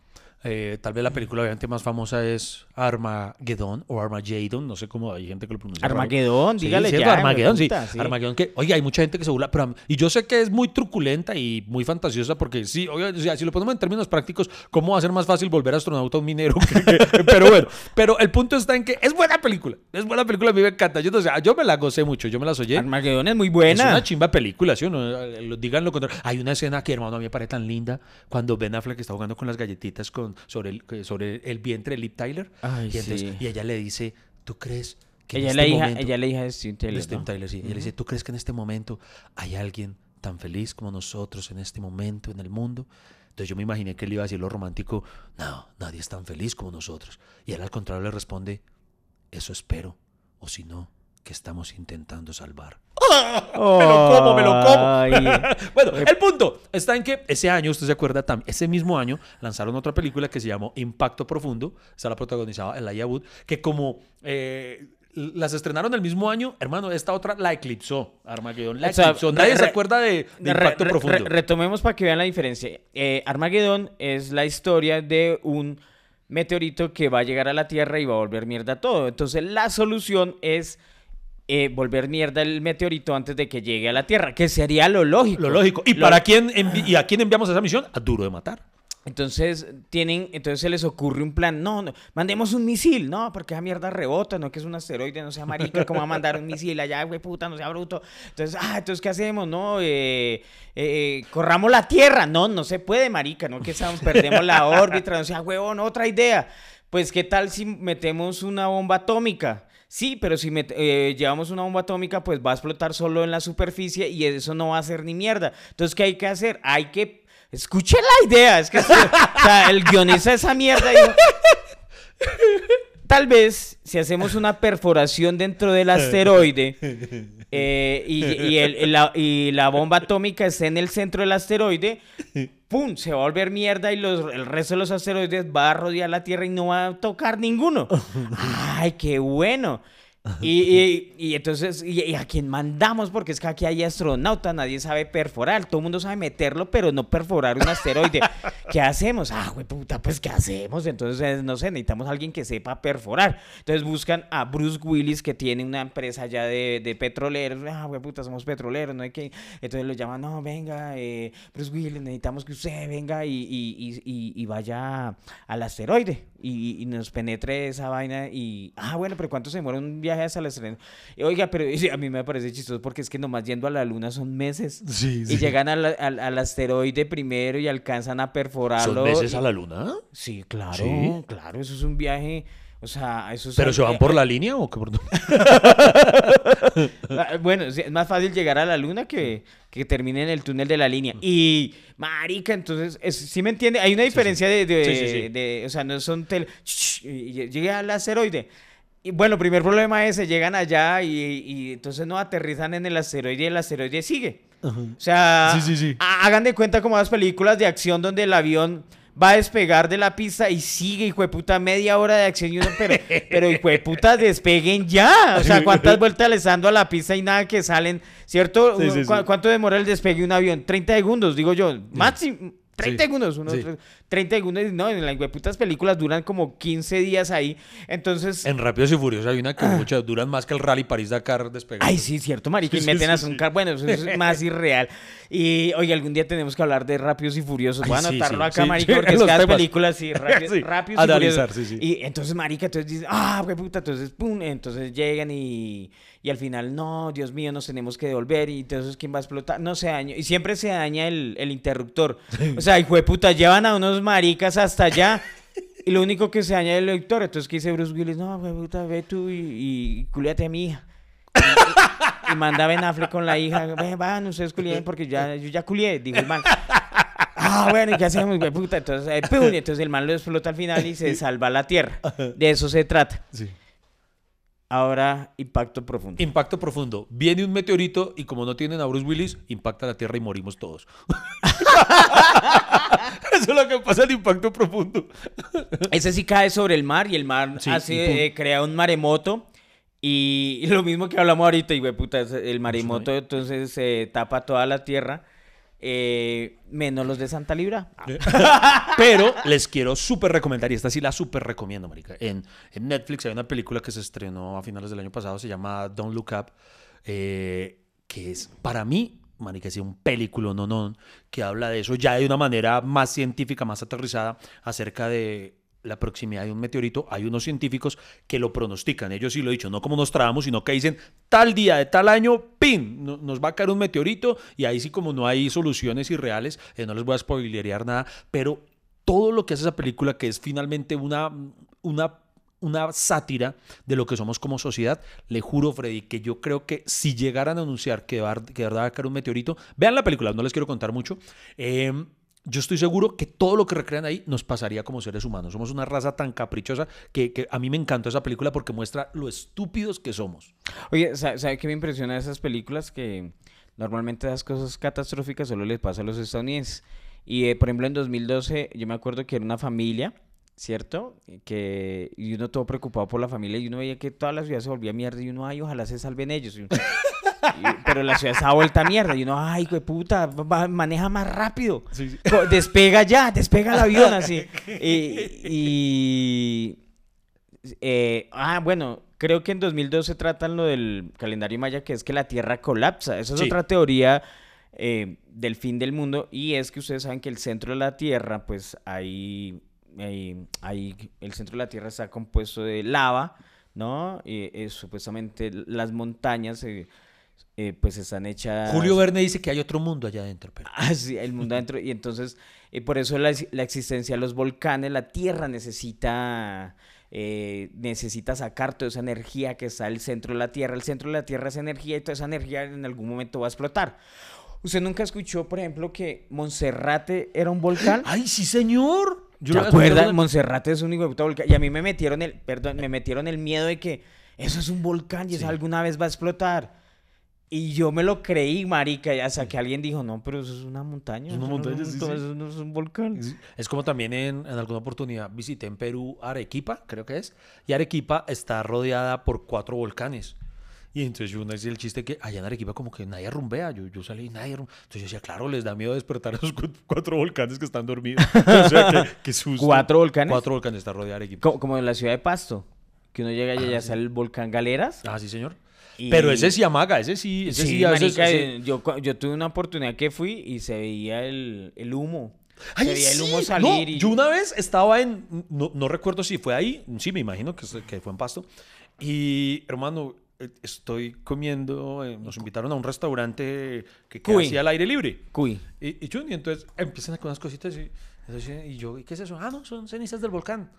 Eh, tal vez la película obviamente más famosa es Armageddon o Armageddon, no sé cómo hay gente que lo pronuncia. Sí, dígale ya. Armageddon, sí. sí. Armageddon que, oye, hay mucha gente que se burla, pero y yo sé que es muy truculenta y muy fantasiosa porque sí, oye, o sea, si lo ponemos en términos prácticos, ¿cómo va a ser más fácil volver astronauta a un minero? <laughs> pero bueno, pero el punto está en que es buena película, es buena película, a mí me encanta. Yo, no sé, yo me la gocé mucho, yo me las oye. Armagedón es muy Es buena. una chimba película, ¿sí o no? Digan lo contrario. Hay una escena que, hermano, a mí me parece tan linda cuando Ben Affleck está jugando con las galletitas con, sobre, el, sobre el vientre de Liv Tyler. Ay, y, entonces- sí. y ella le dice, ¿tú crees que ella, en la este hija, momento... ella la hija de Steven de Steven ¿no? Tyler, sí. Y ella le dice, ¿tú crees que en este momento hay alguien tan feliz como nosotros en este momento en el mundo? Entonces yo me imaginé que él iba a decir lo romántico, no, nadie es tan feliz como nosotros. Y él al contrario le responde, eso espero, o si no, que estamos intentando salvar. Me lo como, me lo como. <laughs> Bueno, el punto está en que ese año, usted se acuerda también, ese mismo año lanzaron otra película que se llamó Impacto Profundo. Esa la protagonizaba Elijah Wood, que como eh, las estrenaron el mismo año, hermano, esta otra la eclipsó. Armageddon la O sea, eclipsó. Nadie re- se acuerda de, Impacto re- Profundo. re- retomemos para que vean la diferencia. Eh, Armagedón es la historia de un meteorito que va a llegar a la Tierra y va a volver mierda todo. Entonces la solución es eh, volver mierda el meteorito antes de que llegue a la Tierra, que sería lo lógico. Lo lógico. ¿Y Lo- para quién y a quién enviamos esa misión? A Duro de Matar. Entonces tienen, entonces se les ocurre un plan, no, no, mandemos un misil, no, porque esa mierda rebota, no que es un asteroide, no sea marica, ¿cómo va a mandar un misil allá, güey, puta, no sea bruto? Entonces, ah, entonces ¿qué hacemos? No, eh, eh, corramos la Tierra, no, no se puede, marica, no que seamos- perdemos la órbita, no sea huevón, otra idea. Pues qué tal si metemos una bomba atómica. Sí, pero si eh, llevamos una bomba atómica, pues va a explotar solo en la superficie y eso no va a hacer ni mierda. Entonces, ¿qué hay que hacer? Hay que Escuche la idea, es que <laughs> o sea, el guionista de esa mierda Tal vez si hacemos una perforación dentro del asteroide eh, y, la, y la bomba atómica está en el centro del asteroide, ¡pum! Se va a volver mierda y los, el resto de los asteroides va a rodear la Tierra y no va a tocar ninguno. <laughs> ¡Ay, qué bueno! Y, y- y entonces, y, y a quién mandamos? Porque es que aquí hay astronautas, nadie sabe perforar, todo el mundo sabe meterlo, pero no perforar un asteroide. <laughs> ¿Qué hacemos? Ah, güey, puta, pues ¿qué hacemos? Entonces, eh, no sé, necesitamos a alguien que sepa perforar. Entonces buscan a Bruce Willis, que tiene una empresa ya de, de petroleros. Ah, güey, puta, somos petroleros, no hay que. Entonces lo llaman, no, venga, eh, Bruce Willis, necesitamos que usted venga y, y- y- y- vaya al asteroide y, nos penetre esa vaina. Y, ah, bueno, pero ¿cuánto se demora un viaje hasta el asteroide? Oiga, pero <laughs> a mí me parece chistoso porque es que nomás yendo a la luna son meses. Sí, Y sí. llegan al, al- al asteroide primero y alcanzan a perforarlo. ¿Son meses y- a la luna? Sí, claro, Sí. claro, eso es un viaje. O sea, eso es. ¿Pero se van por la línea o qué? por? <laughs> Ah, Bueno, es más fácil llegar a la luna que, que termine en el túnel de la línea. Y, marica, entonces, es- ¿sí me entiende? Hay una diferencia Sí, sí, sí. de- o sea, no son tel... Llegué al asteroide. Y bueno, primer problema es, ese, llegan allá y, y entonces no aterrizan en el asteroide y el asteroide sigue. O sea, Sí, sí, sí. ha- hagan de cuenta como las películas de acción donde el avión va a despegar de la pista y sigue, hijo de puta, media hora de acción y uno, pero, <laughs> pero hijo de puta, despeguen ya. O sea, ¿cuántas vueltas les dando a la pista y nada que salen? ¿Cierto? Sí, Uno- sí, sí. ¿cu- ¿Cuánto demora el despegue de un avión? 30 segundos, digo yo. Máximo. 30 Sí. segundos, unos Sí. 30 segundos, no, en las putas películas duran como 15 días ahí, entonces... En Rápidos y Furiosos hay una que muchas duran más que el Rally París-Dakar despegando. Ah. Ay, sí, cierto, marica, y meten a sí. un car... Bueno, eso es más irreal. <laughs> Y, oye, algún día tenemos que hablar de Rápidos y Furiosos. Voy a anotarlo acá, marica, <laughs> porque es los que las temas. películas, <laughs> sí, Rápidos, y Furiosos. sí, sí. Y entonces, marica, entonces dicen, ah, güey, puta, entonces, pum, entonces llegan y, y al final, no, Dios mío, nos tenemos que devolver y entonces, ¿quién va a explotar? No se daña. Y siempre se daña el, el interruptor. O sea, hijo de puta, llevan a unos maricas hasta allá y lo único que se daña es el lector. Entonces, ¿qué dice Bruce Willis? No, puta, ve tú y, y culiate a mi hija. <laughs> Y, manda a Ben Affleck con la hija. Ven, van, ustedes culien porque ya, yo ya culié, dijo el man. Ah, bueno, ¿y qué hacemos, güey, puta? Entonces, eh, pum, y entonces el man lo explota al final y se salva la tierra. De eso se trata. Sí. Ahora, impacto profundo. Impacto profundo. Viene un meteorito y como no tienen a Bruce Willis, impacta la Tierra y morimos todos. <laughs> Eso es lo que pasa en Impacto Profundo. Ese sí cae sobre el mar y el mar Sí, hace, y pum. eh, crea un maremoto. Y, lo mismo que hablamos ahorita, y güey, puta, el maremoto entonces se tapa toda la tierra. eh, menos los de Santa Libra. <laughs> Pero les quiero súper recomendar, y esta sí la súper recomiendo, marica. En, en Netflix hay una película que se estrenó a finales del año pasado, se llama Don't Look Up, eh, que es para mí, marica, es un película, no, no, que habla de eso ya de una manera más científica, más aterrizada, acerca de la proximidad de un meteorito, hay unos científicos que lo pronostican, ellos sí lo he dicho, no como nos trabamos, sino que dicen tal día de tal año, ¡pin! no- Nos va a caer un meteorito y ahí sí como no hay soluciones irreales, eh, no les voy a spoilerear nada, pero todo lo que hace esa película, que es finalmente una, una, una sátira de lo que somos como sociedad, le juro, Freddy, que yo creo que si llegaran a anunciar que, va, que de verdad va a caer un meteorito, vean la película, no les quiero contar mucho, eh, yo estoy seguro que todo lo que recrean ahí nos pasaría como seres humanos. Somos una raza tan caprichosa que, que a mí me encantó esa película porque muestra lo estúpidos que somos. Oye, ¿sabe, sabe qué me impresiona de esas películas? Que normalmente esas cosas catastróficas solo les pasa a los estadounidenses. Y, eh, por ejemplo, en 2012 yo me acuerdo que era una familia, ¿cierto? Que, y uno todo preocupado por la familia y uno veía que toda la ciudad se volvía mierda y uno, ay, ojalá se salven ellos. Y pero la ciudad estaba vuelta a mierda y uno, ay, güey, puta, va- maneja más rápido. Despega ya, despega el avión <laughs> así. Y, y- eh, ah, bueno, creo que en 2012 tratan lo del calendario maya, que es que la Tierra colapsa. Esa es Sí. otra teoría eh, del fin del mundo. Y es que ustedes saben que el centro de la Tierra, pues ahí, ahí, ahí el centro de la Tierra está compuesto de lava, ¿no? Y eh, supuestamente las montañas, eh, eh, pues están hechas... Julio Verne dice que hay otro mundo allá adentro, pero... Ah, sí, el mundo adentro. Y entonces, eh, por eso la, la existencia de los volcanes, la Tierra necesita, eh, necesita sacar toda esa energía que está al centro de la Tierra. El centro de la Tierra es energía y toda esa energía en algún momento va a explotar. ¿Usted nunca escuchó, por ejemplo, que Monserrate era un volcán? <gasps> ¡Ay, sí, señor! Yo ¿Te acuerdas? Monserrate es un hijo de volcán. Y a mí me metieron el, perdón, me metieron el miedo de que eso es un volcán y eso alguna vez va a explotar. Y yo me lo creí, marica, hasta que alguien dijo, no, pero eso es una montaña. Es una no montaña, un- sí, todo sí. Eso no es un volcán. Es como también en, en alguna oportunidad visité en Perú Arequipa, creo que es, y Arequipa está rodeada por cuatro volcanes. Y entonces yo una vez el chiste que allá en Arequipa como que nadie rumbea, yo, yo salí y nadie rumbea. Entonces yo decía, claro, les da miedo despertar a esos cu- cuatro volcanes que están dormidos. <laughs> o sea, que, que susto. ¿Cuatro volcanes? Cuatro volcanes está rodeada Arequipa. Co- Como en la ciudad de Pasto, que uno llega y allá sale el volcán Galeras. Ah, sí, señor. Y- Pero ese sí amaga, ese sí, ese sí, Sí, a veces- marica, ese- eh, yo, yo tuve una oportunidad que fui y se veía el, el humo. Ay, se veía el humo sí. salir No, y... Yo una vez estaba en, no, no recuerdo si fue ahí, sí, me imagino que, que fue en Pasto. Y hermano, eh, estoy comiendo, eh, nos invitaron a un restaurante que queda así al aire libre. Cuy. Y, y, yo, y entonces empiezan con unas cositas y, entonces, y yo, ¿y qué es eso? Ah, no, son cenizas del volcán.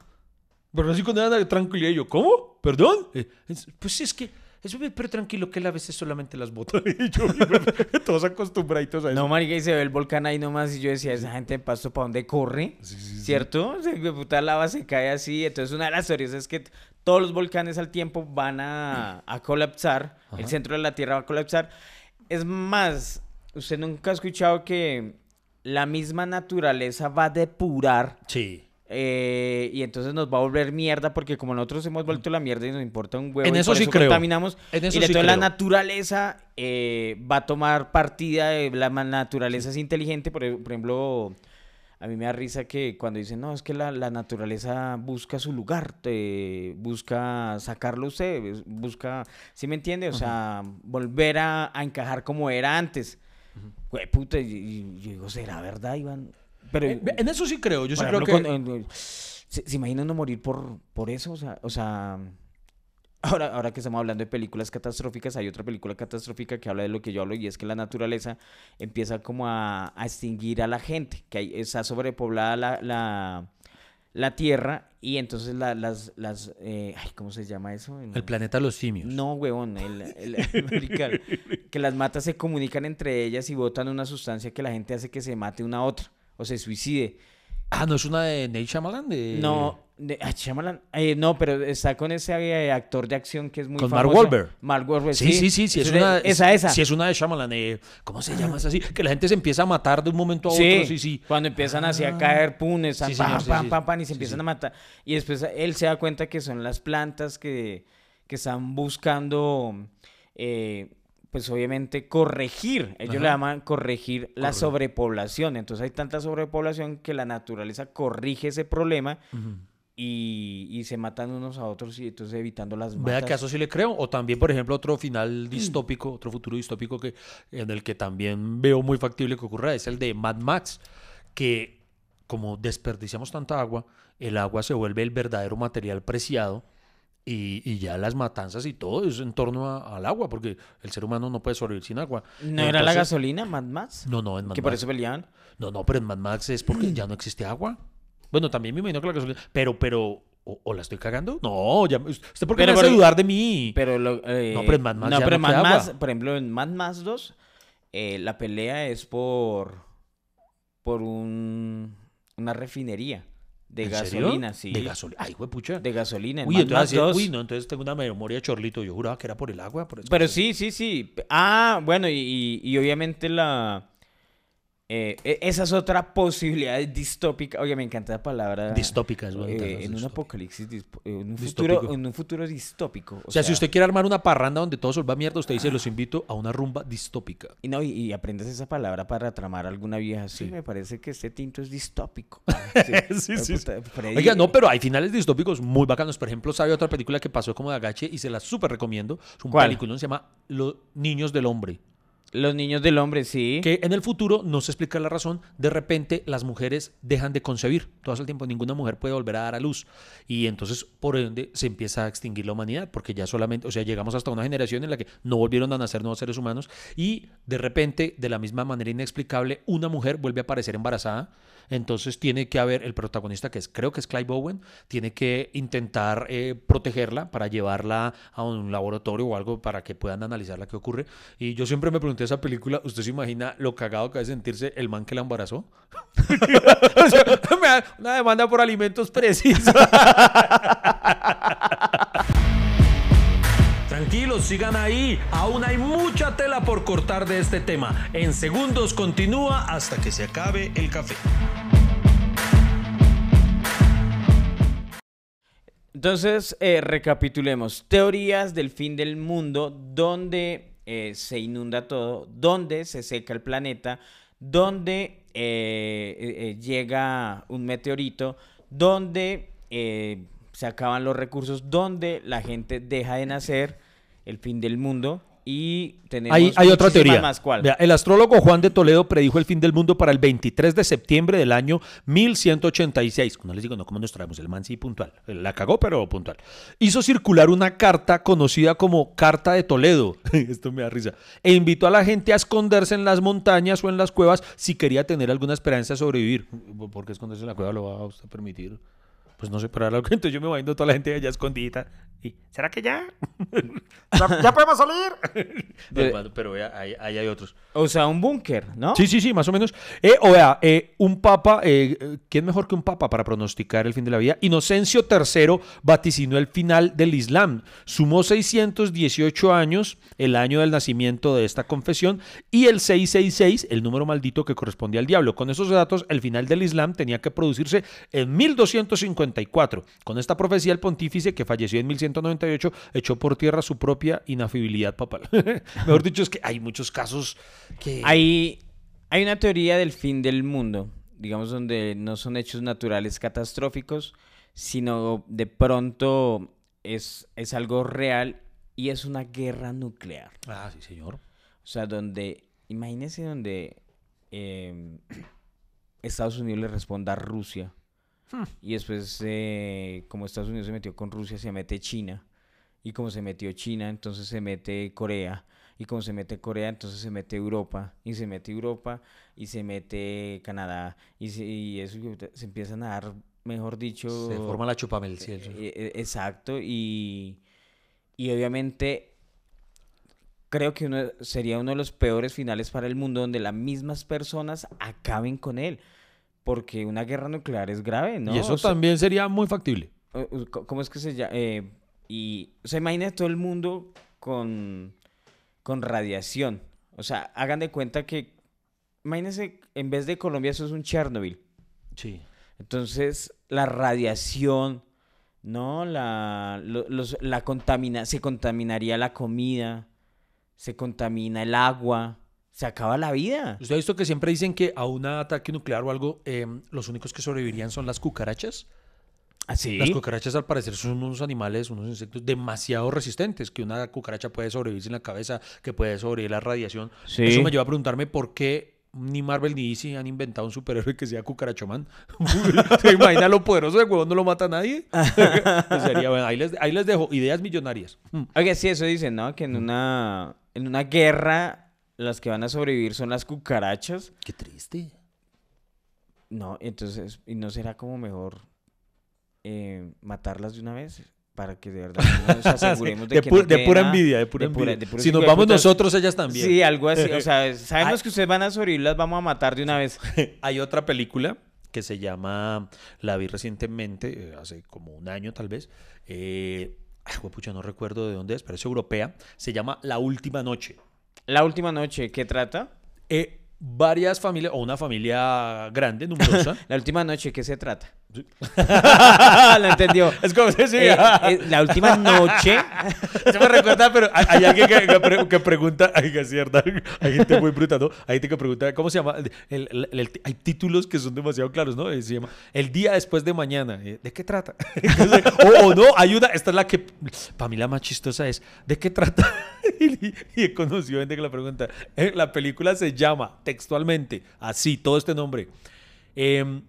Pero así con nada tranquilidad. Y yo, ¿cómo? ¿Perdón? Eh, es- pues sí, es que, eso, pero tranquilo, que él a veces solamente las bota. <laughs> Y yo, <laughs> todos acostumbraditos a eso. No, marica, y se ve el volcán ahí nomás y yo decía, esa gente en Pasto, ¿para dónde corre? ¿Cierto? Se de puta lava se cae así. Entonces una de las teorías es que todos los volcanes al tiempo van a, <clears throat> a colapsar. El centro de la Tierra va a colapsar. Es más, usted nunca ha escuchado que la misma naturaleza va a depurar Sí. Eh, y entonces nos va a volver mierda porque como nosotros hemos vuelto la mierda y nos importa un huevo En y eso por sí creo. contaminamos En eso y sí entonces la creo. naturaleza eh, va a tomar partida de la naturaleza es inteligente por, e- por ejemplo a mí me da risa que cuando dicen no es que la, la naturaleza busca su lugar te busca sacarlo usted busca ¿sí me entiende? o sea volver a, a encajar como era antes Güey, puta, y, y yo digo ¿será verdad Iván? Pero Eh, En eso sí creo. Yo sí creo que. con- en- ¿se, se imagina uno morir por, por eso? O sea, o sea, ahora, ahora que estamos hablando de películas catastróficas, hay otra película catastrófica que habla de lo que yo hablo y es que la naturaleza empieza como a, a extinguir a la gente, que hay- está sobrepoblada la, la, la tierra y entonces la- las, las eh, ay, ¿cómo se llama eso? En- El planeta de los simios. no, huevón, el, el- que las matas se comunican entre ellas y botan una sustancia que la gente hace que se mate una a otra o se suicide. Ah, no es una de Nate Shyamalan. De... No, de, ah, Shyamalan, eh, no, pero está con ese eh, actor de acción que es muy Con Mark. Wahlberg. Mark Wahlberg, Sí, sí, sí, sí, es de- una, esa, esa. Sí, es una de Shyamalan. eh, ¿Cómo se llama? Es así. Que la gente se empieza a matar de un momento a otro. Sí, Sí, cuando empiezan así a caer punes, Sí, pam, pam, pam, pam, y se empiezan a matar. Y después él se da cuenta que son las plantas que, que están buscando, eh, pues obviamente corregir, ellos le llaman corregir la sobrepoblación. Entonces hay tanta sobrepoblación que la naturaleza corrige ese problema y, y se matan unos a otros y entonces evitando las Vea matas. que a eso sí le creo. O también, por ejemplo, otro final distópico, otro futuro distópico que, en el que también veo muy factible que ocurra es el de Mad Max, que como desperdiciamos tanta agua, el agua se vuelve el verdadero material preciado y, y ya las matanzas y todo es en torno a- al agua, porque el ser humano no puede sobrevivir sin agua. ¿No era la gasolina, Mad Max? No, no, en Mad que por eso peleaban. No, no, pero en Mad Max es porque ya no existe agua. Bueno, también me imagino que la gasolina. Pero, pero. ¿O, o la estoy cagando? No, ya. ¿Usted por qué Pero me hace dudar de mí? Pero lo, eh, No, pero en Mad Max no, ya pero no Mad Max, agua. por ejemplo, en Mad Max 2, eh, la pelea es por por un, una refinería de gasolina, sí. De gasolina. Ay, pucha. De gasolina. En Uy, entonces, Max así- 2. uy, no, entonces tengo una memoria chorlito. Yo juraba que era por el agua. Por eso Pero sí, sí, sí. Ah, bueno, y, y- y obviamente la... eh, e- esa es otra posibilidad distópica. Oye, me encanta la palabra. Distópica, es bonita, eh, en un apocalipsis, dispo- en un, futuro, en un futuro distópico. O sea, si usted quiere armar una parranda donde todo se vuelva mierda, usted dice, los invito a una rumba distópica. Y, no, y, y aprendes esa palabra para tramar a alguna vieja. Sí, Sí. me parece que este tinto es distópico. <laughs> Sí, sí, Puta, Oiga, no, pero hay finales distópicos muy bacanos. Por ejemplo, ¿sabe otra película que pasó como de agache y se la súper recomiendo? Es un ¿Cuál? película, se llama Los Niños del Hombre. Los niños del hombre, sí. Que en el futuro, no se explica la razón, de repente las mujeres dejan de concebir. Todo el tiempo ninguna mujer puede volver a dar a luz. Y entonces, por ende, se empieza a extinguir la humanidad, porque ya solamente, o sea, llegamos hasta una generación en la que no volvieron a nacer nuevos seres humanos y de repente, de la misma manera inexplicable, una mujer vuelve a aparecer embarazada. Entonces tiene que haber el protagonista, que es, creo que es Clive Bowen, tiene que intentar eh, protegerla para llevarla a un laboratorio o algo para que puedan analizar la que ocurre. Y yo siempre me pregunté esa película, ¿usted se imagina lo cagado que debe sentirse el man que la embarazó? <laughs> Una demanda por alimentos precisos. <laughs> Sigan ahí. Aún hay mucha tela por cortar de este tema. En segundos continúa hasta que se acabe el café. Entonces, eh, recapitulemos. Teorías del fin del mundo, donde eh, se inunda todo, donde se seca el planeta, donde eh, llega un meteorito, donde se acaban los recursos, donde la gente deja de nacer, el fin del mundo. Y tenemos Hay, hay otra teoría. más. El astrólogo Juan de Toledo predijo el fin del mundo para el 23 de septiembre del año 1186. No les digo, no como nos traemos el man sí puntual. La cagó, pero puntual. Hizo circular una carta conocida como Carta de Toledo. <laughs> Esto me da risa. E invitó a la gente a esconderse en las montañas o en las cuevas si quería tener alguna esperanza de sobrevivir. ¿Por qué esconderse en la cueva lo va a usted permitir? Pues no sé, pero ahora lo que entonces yo me voy viendo toda la gente allá escondida. Y, ¿Será que ya? <laughs> ¿Ya, ya podemos salir? <laughs> pero pero vea, ahí, ahí hay otros. O sea, un búnker, ¿no? Sí, sí, sí, más o menos. Eh, o vea, eh, un papa, eh, eh, ¿quién mejor que un papa para pronosticar el fin de la vida? Inocencio III vaticinó el final del Islam. Sumó 618 años, el año del nacimiento de esta confesión, y el 666, el número maldito que corresponde al diablo. Con esos datos, el final del Islam tenía que producirse en 1254. Con esta profecía, el pontífice, que falleció en 1198, echó por tierra su propia inafabilidad papal. <laughs> mejor dicho, es que hay muchos casos que... Hay, hay una teoría del fin del mundo, digamos, donde no son hechos naturales catastróficos, sino de pronto es, es algo real y es una guerra nuclear. Ah, sí, señor. O sea, donde, imagínense donde eh, Estados Unidos le responda a Rusia. Y después, eh, como Estados Unidos se metió con Rusia, se mete China. Y como se metió China, entonces se mete Corea. Y como se mete Corea, entonces se mete Europa. Y se mete Europa y se mete Canadá. Y, se- y eso se empiezan a dar, mejor dicho... Se forma la chupamel, sí, Eh, eso. eh, Exacto, y, y obviamente creo que uno, sería uno de los peores finales para el mundo donde las mismas personas acaben con él. Porque una guerra nuclear es grave, ¿no? y eso O sea, también sería muy factible. ¿Cómo es que se llama? Eh, y, o sea, imagina todo el mundo con, con radiación. O sea, hagan de cuenta que, imagínense, en vez de Colombia, eso es un Chernobyl. Sí. Entonces, la radiación, ¿no? La, los- la contamina, se contaminaría la comida, se contamina el agua, se acaba la vida. ¿Usted ha visto que siempre dicen que a un ataque nuclear o algo, eh, los únicos que sobrevivirían son las cucarachas? ¿Así? Las cucarachas al parecer son unos animales, unos insectos demasiado resistentes, que una cucaracha puede sobrevivir sin la cabeza, que puede sobrevivir la radiación. Sí. Eso me lleva a preguntarme por qué ni Marvel ni DC han inventado un superhéroe que sea cucarachoman. <laughs> ¿Se imagina lo poderoso de huevón no lo mata nadie? <laughs> Pues sería, bueno, ahí, les, ahí les dejo ideas millonarias. Oiga, sí, eso dicen, ¿no? Que en una, en una guerra las que van a sobrevivir son las cucarachas. Qué triste. No, entonces, ¿y no será como mejor eh, matarlas de una vez? Para que de verdad nos <laughs> aseguremos de, De, que pu- no de pura envidia, de pura de pura- envidia. si nos vamos nosotros, ellas también. Sí, algo así. O sea, <laughs> sabemos que ustedes van a sobrevivir, las vamos a matar de una vez. <laughs> Hay otra película que se llama, la vi recientemente, eh, hace como un año tal vez. Eh, ay, juepucha, no recuerdo de dónde es, pero es europea. Se llama La Última Noche. La última noche, ¿qué trata? Eh, varias familias, o una familia grande, numerosa. <laughs> La última noche, ¿qué se trata? <laughs> Lo entendió. es como si sí, Eh, eh, la última noche. <laughs> Eso me recuerda, pero hay, hay alguien que, que pre- que pregunta, ay, que es cierto, hay gente muy bruta, ¿no? Hay gente que pregunta, ¿cómo se llama? El- el- el- hay títulos que son demasiado claros, ¿no? Eh, Se llama El día después de mañana. Eh, ¿De qué trata? <laughs> O, o no, hay una, esta es la que, para mí la más chistosa es, ¿de qué trata? y, y he conocido gente que la pregunta. Eh, la película se llama textualmente, así, todo este nombre. Em,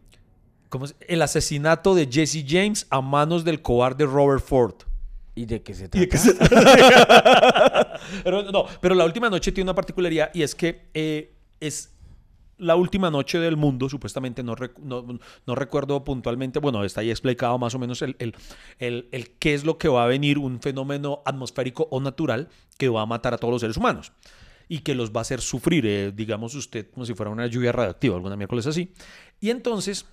¿cómo se- El asesinato de Jesse James a manos del cobarde Robert Ford. ¿Y de qué se ¿Y trata? de qué se trata? <laughs> pero, no, pero la última noche tiene una particularidad y es que eh, es la última noche del mundo, supuestamente, no, rec- no, no recuerdo puntualmente, bueno, está ahí explicado más o menos el, el, el- el qué es lo que va a venir, un fenómeno atmosférico o natural que va a matar a todos los seres humanos y que los va a hacer sufrir, eh, digamos usted, como si fuera una lluvia radioactiva, alguna miércoles así. Y entonces,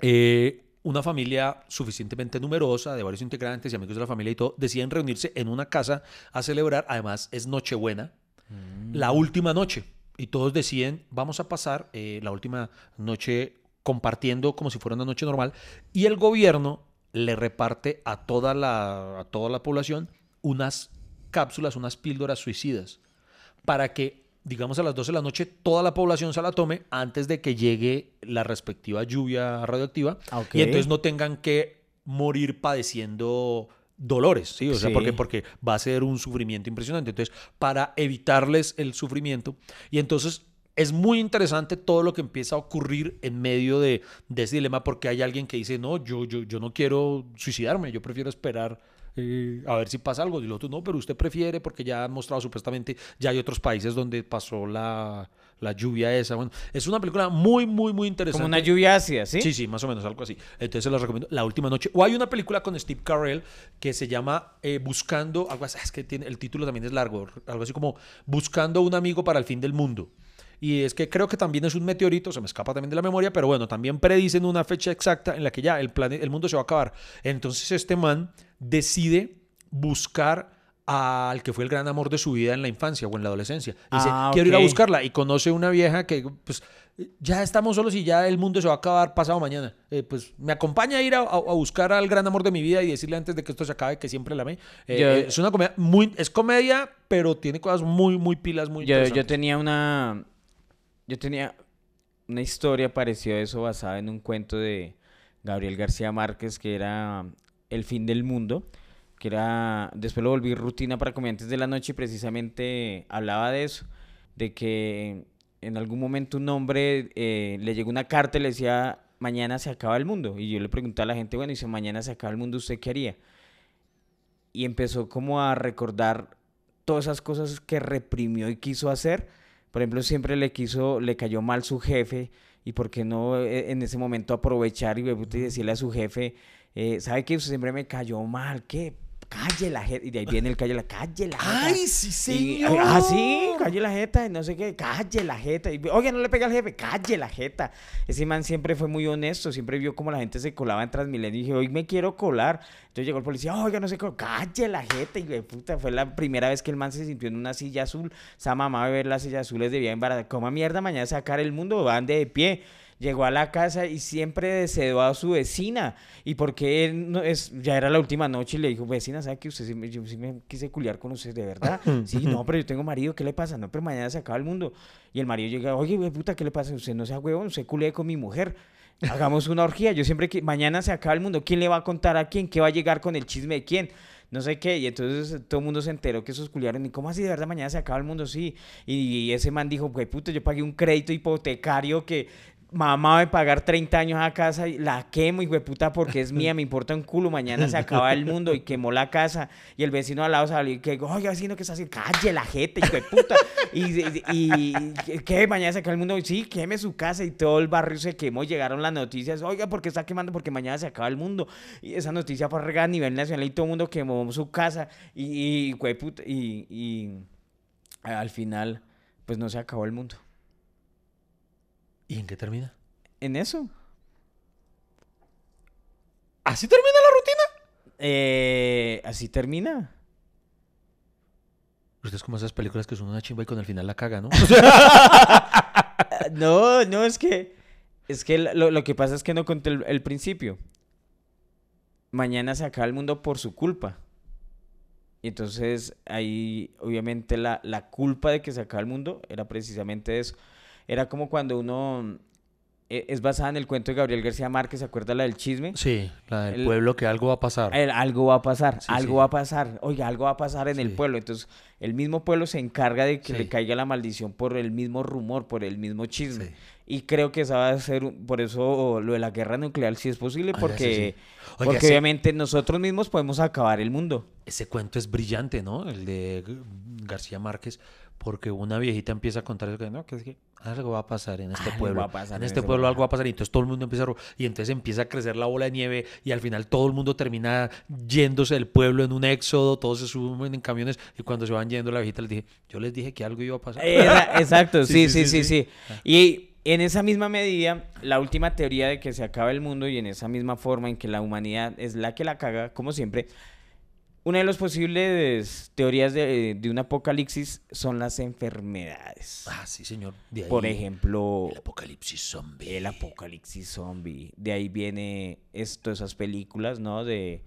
eh, una familia suficientemente numerosa, de varios integrantes y amigos de la familia y todo, deciden reunirse en una casa a celebrar, además es Nochebuena, la última noche. Y todos deciden, vamos a pasar eh, la última noche compartiendo como si fuera una noche normal. Y el gobierno le reparte a toda la, a toda la población unas cápsulas, unas píldoras suicidas, para que, digamos, a las 12 de la noche toda la población se la tome antes de que llegue la respectiva lluvia radioactiva. Ah, ok. Y entonces no tengan que morir padeciendo dolores, ¿sí? O sea, Sí. porque, porque va a ser un sufrimiento impresionante. Entonces, para evitarles el sufrimiento, y entonces es muy interesante todo lo que empieza a ocurrir en medio de, de ese dilema, porque hay alguien que dice, no, yo, yo, yo no quiero suicidarme, yo prefiero esperar eh, a ver si pasa algo. Y el otro, no, pero usted prefiere, porque ya han mostrado supuestamente, ya hay otros países donde pasó la, la lluvia esa. Bueno, es una película muy, muy, muy interesante. Como una lluvia ácida, ¿sí? Sí, sí, más o menos, algo así. Entonces se las recomiendo. La última noche. O hay una película con Steve Carell que se llama eh, Buscando, algo así, es que tiene, el título también es largo, algo así como Buscando un amigo para el fin del mundo. Y es que creo que también es un meteorito, se me escapa también de la memoria, pero bueno, también predicen una fecha exacta en la que ya el, plane- el mundo se va a acabar. Entonces este man decide buscar al que fue el gran amor de su vida en la infancia o en la adolescencia. Dice, Ah, quiero ir a buscarla. Y conoce una vieja que, pues, ya estamos solos y ya el mundo se va a acabar pasado mañana. Eh, pues me acompaña a ir a, a- a buscar al gran amor de mi vida y decirle antes de que esto se acabe que siempre la amé. Eh, Yo- eh, es una comedia muy, es comedia, pero tiene cosas muy, muy pilas, muy Yo, yo tenía una. Yo tenía una historia parecida a eso basada en un cuento de Gabriel García Márquez que era El fin del mundo. Que era. Después lo volví rutina para comediantes de la noche y precisamente hablaba de eso. De que en algún momento un hombre eh, le llegó una carta y le decía. Mañana se acaba el mundo. Y yo le pregunté a la gente, bueno, y si mañana se acaba el mundo, ¿usted qué haría? y empezó como a recordar todas esas cosas que reprimió y quiso hacer. Por ejemplo, siempre le quiso, le cayó mal su jefe y por qué no eh, en ese momento aprovechar y, y decirle a su jefe, eh, ¿sabe que usted siempre me cayó mal? ¿Qué? Calle la jeta. Y de ahí viene el calle la calle la jeta. ¡Ay, sí, Y, señor! ah, sí, calle la jeta, y no sé qué, calle la jeta. Y, Oye, no le pega al jefe, calle la jeta. Ese man siempre fue muy honesto, siempre vio cómo la gente se colaba en Transmilenio y dije, hoy me quiero colar. Entonces llegó el policía, oiga, no sé cómo, calle la jeta. Y güey, puta, fue la primera vez que el man se sintió en una silla azul. Esa mamá de ver las sillas azules debía embarazar. Coma mierda, mañana sacar el mundo, van de pie. Llegó a la casa y siempre deseó a su vecina. Y porque él no es, ya era la última noche y le dijo, vecina, ¿sabe que usted sí me, yo sí me quise culiar con usted de verdad? <laughs> Sí, no, pero yo tengo marido, ¿qué le pasa? No, pero mañana se acaba el mundo. Y el marido llega, oye, güey, puta, ¿qué le pasa? Usted no sea huevón, usted culé con mi mujer. Hagamos una orgía. Yo siempre que mañana se acaba el mundo, ¿quién le va a contar a quién? ¿Qué va a llegar con el chisme de quién? No sé qué. Y entonces todo el mundo se enteró que esos culiaron. ¿Y cómo así de verdad mañana se acaba el mundo? Sí. Y, ese man dijo, güey, puta, yo pagué un crédito hipotecario que mamá a pagar 30 años a casa y la quemo, hijo de puta, porque es mía, me importa un culo, mañana se acaba el mundo y quemó la casa y el vecino al lado salió y que, oye, vecino, ¿qué está haciendo? Calle la gente, hijo de puta. Y, y, ¿qué? Mañana se acaba el mundo. Y sí, queme su casa y todo el barrio se quemó. Llegaron las noticias, oiga, ¿por qué está quemando? Porque mañana se acaba el mundo. Y esa noticia fue regada a nivel nacional y todo el mundo quemó su casa y, y, puta, y, y al final, pues no se acabó el mundo. ¿Y en qué termina? En eso. ¿Así termina la rutina? Eh, así termina. Usted es como esas películas que son una chimba y con el final la caga, ¿no? <laughs> no, no, es que. Es que lo, que pasa es que no conté el, principio. Mañana se acaba el mundo por su culpa. Y entonces ahí, obviamente, la, la culpa de que se acaba el mundo era precisamente eso. Era como cuando uno e, es basada en el cuento de Gabriel García Márquez, ¿se acuerda la del chisme? Sí, la del pueblo que algo va a pasar. algo va a pasar, algo va a pasar. Oiga, algo va a pasar en el pueblo. Entonces, el mismo pueblo se encarga de que le caiga la maldición por el mismo rumor, por el mismo chisme. Y creo que esa va a ser, por eso lo de la guerra nuclear sí es posible, porque, porque obviamente nosotros mismos podemos acabar el mundo. Ese cuento es brillante, ¿no? El de García Márquez, porque una viejita empieza a contar eso que no, que es que algo va a pasar en este pueblo. en este pueblo algo va a pasar y entonces todo el mundo empieza a y entonces empieza a crecer la bola de nieve y al final todo el mundo termina yéndose del pueblo en un éxodo, todos se suben en camiones y cuando se van yendo la viejita les dije, yo les dije que algo iba a pasar. exacto, <laughs> sí, sí, sí, sí. Y en esa misma medida, la última teoría de que se acaba el mundo y en esa misma forma en que la humanidad es la que la caga, como siempre, una de las posibles teorías de, un apocalipsis son las enfermedades. Ah, sí, señor. Por ejemplo... El apocalipsis zombie. El apocalipsis zombie. De ahí viene esto, esas películas, ¿no? De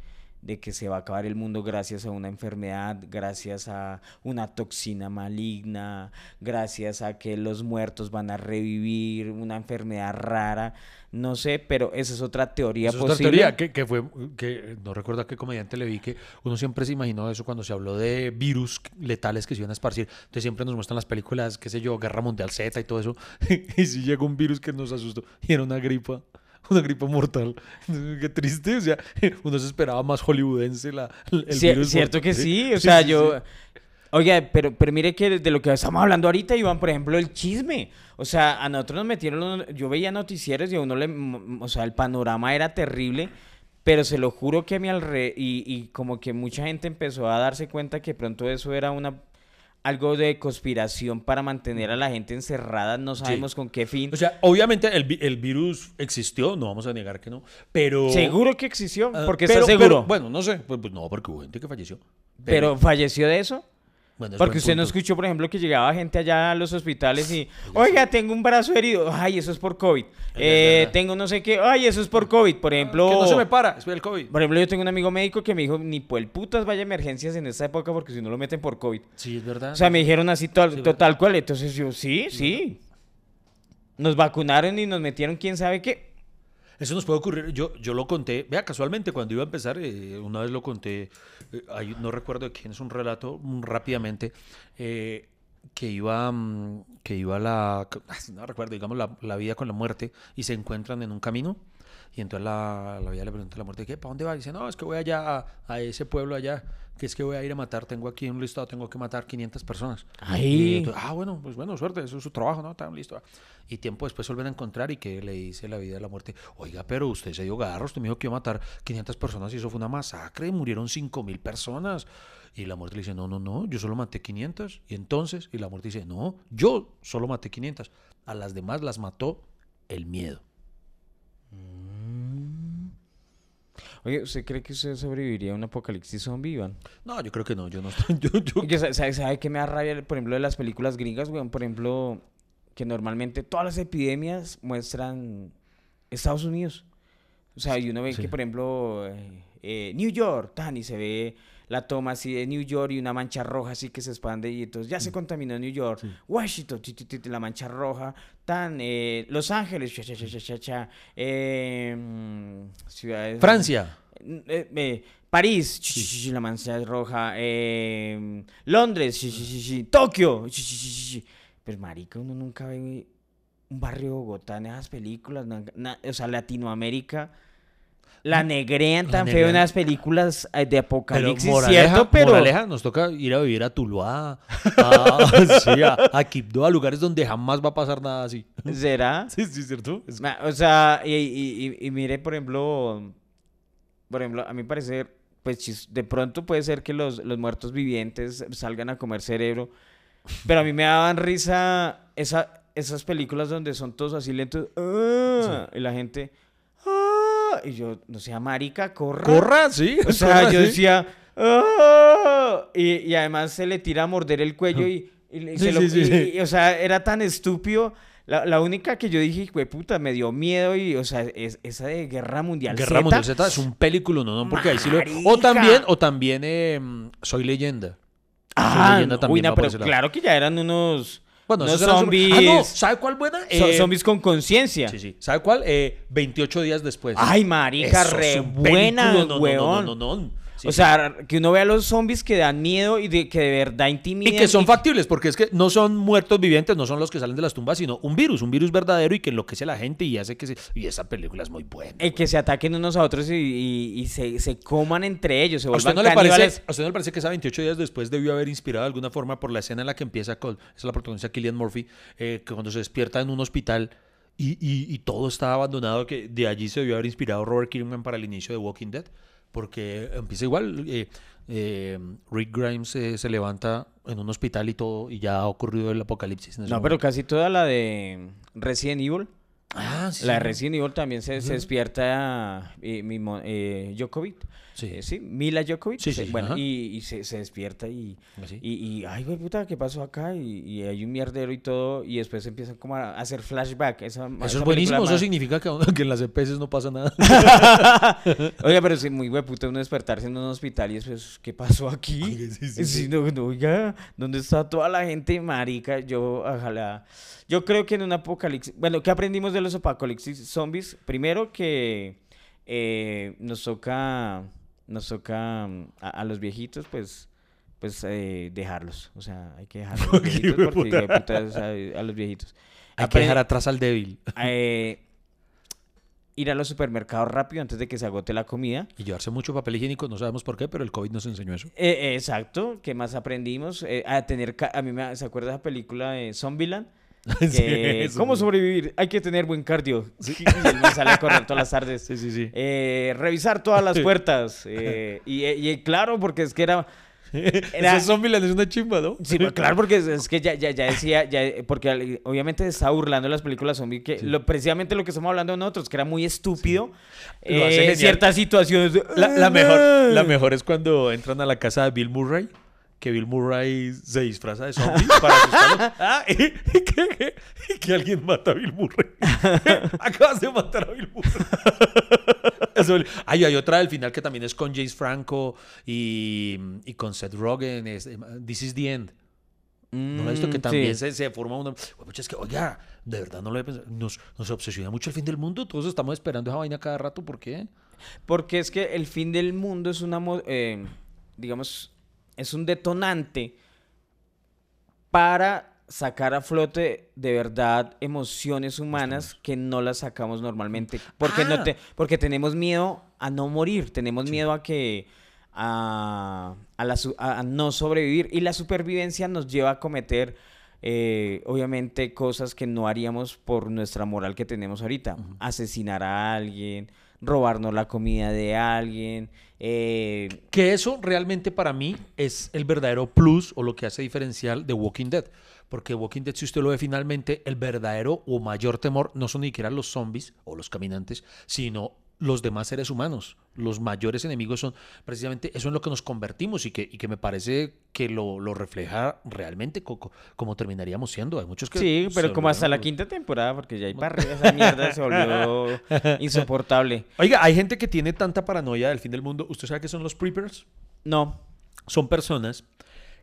de que se va a acabar el mundo gracias a una enfermedad, gracias a una toxina maligna, gracias a que los muertos van a revivir, una enfermedad rara, no sé, pero esa es otra teoría posible. otra teoría que, que, fue, que no recuerdo a qué comediante le vi que uno siempre se imaginó eso cuando se habló de virus letales que se iban a esparcir. Entonces siempre nos muestran las películas, qué sé yo, Guerra Mundial Z y todo eso. <laughs> y si llegó un virus que nos asustó y era una gripa. <laughs> una gripe mortal. <laughs> Qué triste, o sea, <laughs> uno se esperaba más hollywoodense la, el virus Cierto que sí, o sea, yo... Oiga, pero, pero mire que de lo que estamos hablando ahorita, Iván, por ejemplo, el chisme. O sea, a nosotros nos metieron, yo veía noticieros y a uno le, o sea, el panorama era terrible, pero se lo juro que a mi alrededor, y, y como que mucha gente empezó a darse cuenta que pronto eso era una algo de conspiración para mantener a la gente encerrada, no sabemos con qué fin. O sea, obviamente el, el, virus existió, no vamos a negar que no, pero... Seguro que existió, ah, porque está seguro. bueno, no sé, pues, pues, no, porque hubo gente que falleció. pero falleció de eso. Porque usted no escuchó, por ejemplo, que llegaba gente allá a los hospitales y, oiga, tengo un brazo herido, ay, eso es por COVID. Eh, tengo no sé qué, ay, eso es por COVID. Por ejemplo. Que no se me para, es el COVID. Por ejemplo, yo tengo un amigo médico que me dijo, ni por el putas vaya emergencias en esta época porque si no lo meten por COVID. Sí, es verdad. O sea, me dijeron así total cual. Entonces yo, sí, sí. Nos vacunaron y nos metieron quién sabe qué. Eso nos puede ocurrir. Yo, yo lo conté, vea, casualmente cuando iba a empezar, eh, una vez lo conté, eh, no recuerdo de quién es un relato, mm, rápidamente, eh, que iba, mm, que iba la, <laughs> no recuerdo, digamos, la, la, vida con la muerte y se encuentran en un camino. Y entonces la, la vida le pregunta a la muerte, ¿qué? ¿Para dónde va? Y dice, no, es que voy allá, a, a ese pueblo allá que es que voy a ir a matar, tengo aquí un listado, tengo que matar 500 personas. Ahí. ah, bueno, pues bueno, suerte, eso es su trabajo, ¿no? Está listo. Y tiempo después vuelven a encontrar y que le dice la vida de la muerte, oiga, pero usted se dio garro, usted me dijo que iba a matar 500 personas y eso fue una masacre, murieron 5000 personas. Y la muerte le dice, no, no, no, yo solo maté 500. Y entonces, y la muerte dice, no, yo solo maté 500. A las demás las mató el miedo. Oye, ¿usted cree que usted sobreviviría a un apocalipsis zombie, Iván? No, yo creo que no. Yo no <laughs> yo, yo... ¿sabe, ¿sabe, qué me da rabia, por ejemplo, de las películas gringas, weón? Por ejemplo, que normalmente todas las epidemias muestran Estados Unidos. O sea, y uno ve Sí. que, por ejemplo, eh, eh, New York, tan, y se ve la toma así de New York y una mancha roja así que se expande y entonces ya se contaminó New York. Washington, la mancha roja, tan, eh, Los Ángeles, cha, cha, cha, eh, mm, ciudades... Francia. Eh, eh, París, la mancha roja. eh, Londres, Tokio. Pero marica, uno nunca ve un barrio de Bogotá en esas películas. na- na- o sea, Latinoamérica. La negrean La tan feo en negrean. las películas eh, de Pero apocalipsis, moraleja, ¿cierto? Pero moraleja, nos toca ir a vivir a Tuluá, a, <laughs> sí, a, a Quibdó, a lugares donde jamás va a pasar nada así. ¿será? <laughs> Sí, sí, ¿cierto? Es- O sea, y, y- y- y mire, por ejemplo, por ejemplo, a mi parecer, pues de pronto puede ser que los, los muertos vivientes salgan a comer cerebro, pero a mí me daban risa esa, esas películas donde son todos así lentos, "Ah", y la gente, y yo, no sea marica, corra. Corra, sí. O sea, corra, yo sí. decía, "Ah", y, y además se le tira a morder el cuello y, y le- <laughs> Sí, se lo- sí, o sea, era tan estúpido. La, la única que yo dije, güey, puta, me dio miedo y, o sea, es, esa de Guerra Mundial Guerra Z. Mundial Z es un película, no, no, porque ahí sí lo. O también, o también eh, Soy Leyenda. Ah, Soy Leyenda no, también uy, no, pero claro que ya eran unos, Bueno, eran zombies. Ah, no, ¿sabe cuál buena? Eh, zombies con conciencia. Sí, sí. ¿Sabe cuál? Eh, 28 días después. Ay, marica, Eso es re buena, no, no, weón. No, no, no, no. Sí, o sí. sea, que uno vea a los zombies que dan miedo y de, que de verdad intimidan. Y que son y- factibles, porque es que no son muertos vivientes, no son los que salen de las tumbas, sino un virus, un virus verdadero y que enloquece a la gente y hace que se... Y esa película es muy buena. eh, que se ataquen unos a otros y, y- y se, se coman entre ellos, se ¿A usted, no le parece. ¿A usted no le parece que esa 28 días después debió haber inspirado de alguna forma por la escena en la que empieza con, esa es la protagonista Killian Murphy, eh, que cuando se despierta en un hospital y, y- y todo está abandonado, que de allí se debió haber inspirado Robert Kirkman para el inicio de Walking Dead, porque empieza igual, eh, eh, Rick Grimes eh, se levanta en un hospital y todo, y ya ha ocurrido el apocalipsis. No, pero casi toda la de Resident Evil. Ah, sí, La de. Resident Evil también se, se despierta eh, mi eh, Djokovic. Sí. Eh, sí, Mila Djokovic. Sí, se- sí, bueno, ajá. y, y se, se despierta y, Así. y, y, ay, güey, puta, ¿qué pasó acá? Y, y hay un mierdero y todo, y después empiezan como a hacer flashback. Esa, esa Eso es buenísimo, eso más- significa que, <laughs> que en las EPS no pasa nada. <laughs> Oiga, pero sí, muy puta uno despertarse en un hospital y después, ¿qué pasó aquí? <laughs> Sí. no, no, oiga, ¿dónde está toda la gente marica? Yo, ojalá. Yo creo que en un apocalipsis. Bueno, ¿qué aprendimos de los apocalipsis zombies? Primero que eh, nos toca. Nos toca mm, a, a los viejitos, pues. Pues eh, dejarlos. O sea, hay que dejarlos a <laughs> los viejitos porque a los viejitos. Hay que Apre- dejar atrás al débil. eh, ir a los supermercados rápido antes de que se agote la comida. Y llevarse mucho papel higiénico, no sabemos por qué, pero el COVID nos enseñó eso. Eh, exacto. ¿Qué más aprendimos? Eh, a tener... A mí me... ¿Se acuerda de esa película de Zombieland? <laughs> Que, Sí, ¿Cómo sí. sobrevivir? Hay que tener buen cardio. <laughs> Y él me sale a correr todas las tardes. Sí, sí, sí. Eh, revisar todas las puertas. eh, y, y, claro, porque es que era... Era- Ese Zombieland es una chimba, ¿no? Sí, pues, <laughs> claro, porque es, es que ya, ya, ya decía, ya, porque obviamente está burlando las películas zombie, que lo, precisamente lo que estamos hablando nosotros, que era muy estúpido. Lo hace eh, ciertas situaciones. de- La, la mejor, la mejor es cuando entran a la casa de Bill Murray, que Bill Murray se disfraza de zombie para asustarlos. <laughs> Ah, y, y que, y que alguien mata a Bill Murray. <laughs> Acabas de matar a Bill Murray. <laughs> Ay, hay otra del final que también es con James Franco y, y con Seth Rogen. Es, eh, This is the end. ¿No lo has visto? Que Mm, también sí. se, se forma una... Es que, oiga, de verdad no lo he pensado. Nos, nos obsesiona mucho el fin del mundo. Todos estamos esperando esa vaina cada rato. ¿Por qué? Porque es que el fin del mundo es una, eh, digamos, es un detonante para sacar a flote de verdad emociones humanas que no las sacamos normalmente. Porque, no Ah. te, porque tenemos miedo a no morir, tenemos miedo a que... A, a la su- a- a no sobrevivir. Y la supervivencia nos lleva a cometer eh, obviamente cosas que no haríamos por nuestra moral que tenemos ahorita. Asesinar a alguien robarnos la comida de alguien eh, Que eso realmente para mí es el verdadero plus o lo que hace diferencial de Walking Dead. Porque Walking Dead, si usted lo ve finalmente, el verdadero o mayor temor no son ni siquiera los zombies o los caminantes, sino los demás seres humanos. Los mayores enemigos son precisamente eso en lo que nos convertimos y que, y que me parece que lo, lo refleja realmente co- como terminaríamos siendo. Hay muchos que... Sí, pero como hasta la quinta temporada, porque ya hay <laughs> para arriba, esa mierda se volvió <laughs> insoportable. Oiga, hay gente que tiene tanta paranoia del fin del mundo. ¿Usted sabe qué son los preppers? No. Son personas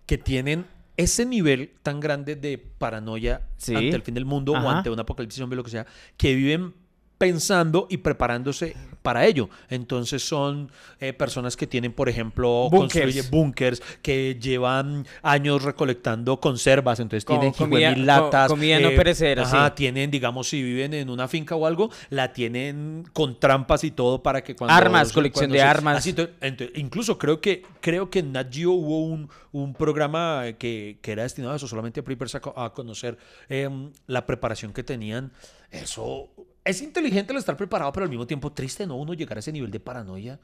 que tienen ese nivel tan grande de paranoia Sí. ante el fin del mundo o ante un apocalipsis zombie, lo que sea, que viven pensando y preparándose para ello. Entonces son eh, personas que tienen, por ejemplo, Búnkers. construye búnkers, que llevan años recolectando conservas, entonces Como tienen comida- mil latas. co- comida no perecedera, ajá, sí. tienen, digamos, si viven en una finca o algo, la tienen con trampas y todo para que cuando... Armas, colección cuando de armas. así, ento- incluso creo que creo que en Nat Geo hubo un, un programa que, que era destinado a eso, solamente a preppers a conocer em, la preparación que tenían. Eso es inteligente el estar preparado, pero al mismo tiempo triste, ¿no? Uno llegar a ese nivel de paranoia.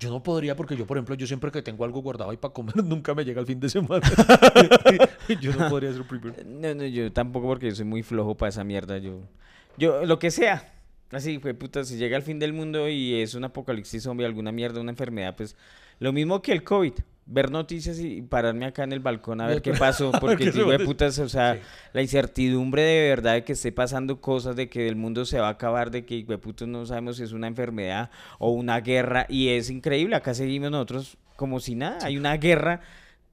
Yo no podría porque yo, por ejemplo, yo siempre que tengo algo guardado ahí para comer, <laughs> nunca me llega el fin de semana. <laughs> yo no podría ser prepper. No, no, yo tampoco porque yo soy muy flojo para esa mierda. Yo, yo lo que sea. Así, fue puta, si llega el fin del mundo y es un apocalipsis zombie, alguna mierda, una enfermedad, pues lo mismo que el COVID. Ver noticias y pararme acá en el balcón a ver qué pasó, <laughs> porque ¿Qué se digo de putas, o sea, Sí. la incertidumbre de verdad de que esté pasando cosas, de que el mundo se va a acabar, de que de putas no sabemos si es una enfermedad o una guerra, y es increíble, acá seguimos nosotros como si nada, hay una guerra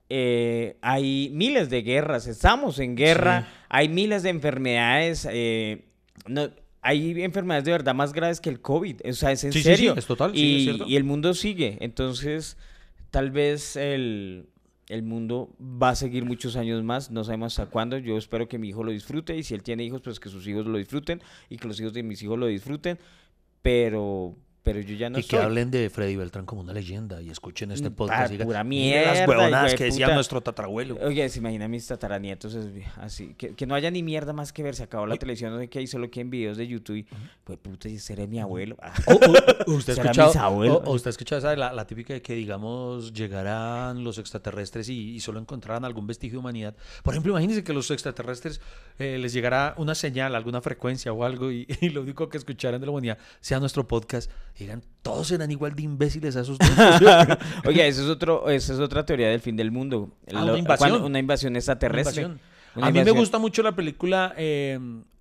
eh, hay miles de guerras, estamos en guerra, Sí. hay miles de enfermedades, eh, no, hay enfermedades de verdad más graves que el COVID, o sea, es en serio. es total, y, es y el mundo sigue, entonces tal vez el, el mundo va a seguir muchos años más, no sabemos hasta cuándo, yo espero que mi hijo lo disfrute y si él tiene hijos, pues que sus hijos lo disfruten y que los hijos de mis hijos lo disfruten, pero, pero yo ya no y que hablen de Freddy Beltrán como una leyenda y escuchen este Mm, podcast. ah, pura "Mire mierda, las huevonadas que de decía puta". nuestro tatarabuelo. Oye, se imagina mis tataranietos así, que, que no haya ni mierda más que ver, se acabó la televisión, no sé qué hay, solo que en videos de YouTube, y, pues puta, si seré mi abuelo. O- <laughs> o- o- usted ha escuchado, o- usted ha escuchado esa, la, la típica de que, digamos, llegaran los extraterrestres y, y solo encontraran algún vestigio de humanidad. Por ejemplo, imagínense que los extraterrestres eh, les llegara una señal, alguna frecuencia o algo, y, <laughs> y lo único que escucharan de la humanidad sea nuestro podcast. Digan, todos eran igual de imbéciles a esos dos. Oye, eso es otro, esa es otra teoría del fin del mundo. Ah, una invasión. cuando- una invasión extraterrestre. Invasión. Una a mí me gusta mucho la película eh,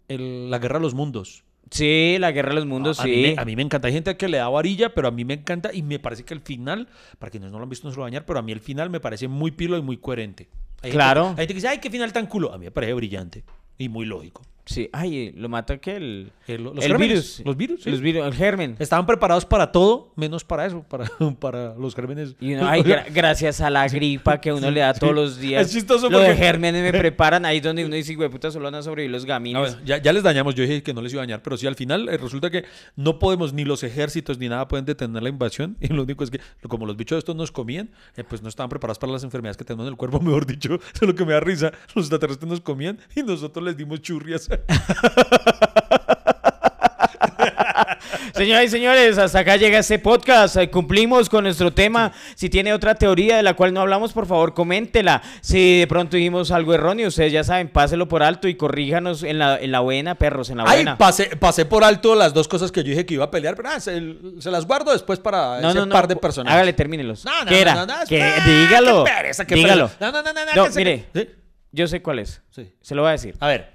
el- La Guerra de los Mundos. Sí, la guerra de los mundos, a, sí. mí me, a mí me encanta. Hay gente que le da varilla, pero a mí me encanta y me parece que el final, para quienes no lo han visto, no se lo dañar, pero a mí el final me parece muy pilo y muy coherente. Hay gente- Claro. hay gente que dice, ay, qué final tan culo. A mí me parece brillante y muy lógico. Sí, ay, lo mata que el, lo- los el gérmenes, virus. los virus, sí. Los virus, el germen. Estaban preparados para todo, menos para eso, para, <laughs> para los gérmenes. Y uno, ay, gra- gracias a la gripa que uno le da todos los días. Es chistoso Lo de porque- gérmenes me <laughs> preparan ahí donde uno dice, güey, puta, solo van a sobrevivir los gamines. ya, ya les dañamos, yo dije que no les iba a dañar, pero sí al final eh, resulta que no podemos, ni los ejércitos ni nada pueden detener la invasión. <laughs> Y lo único es que, como los bichos estos nos comían, eh, pues no estaban preparados para las enfermedades que tenemos en el cuerpo, mejor dicho. Es lo que me da risa. Los extraterrestres nos comían y nosotros les dimos churrias. <laughs> Señoras y señores, hasta acá llega este podcast. Eh, Cumplimos con nuestro tema. Si tiene otra teoría de la cual no hablamos, por favor, coméntela. Si de pronto dijimos algo erróneo, ustedes ya saben, páselo por alto y corríjanos en la, en la buena, perros, en la Ay, buena. pasé, pasé por alto las dos cosas que yo dije que iba a pelear, pero ah, se, se las guardo después para No, ese no, no. par de personas. Hágale, termínelos. No, no, ¿Qué era? no, no, ¿Qué? Dígalo. qué pereza, qué Dígalo. pereza. No, no, no, no, No, mire, ¿Sí? yo sé cuál es. Sí. Se lo voy a decir. A ver.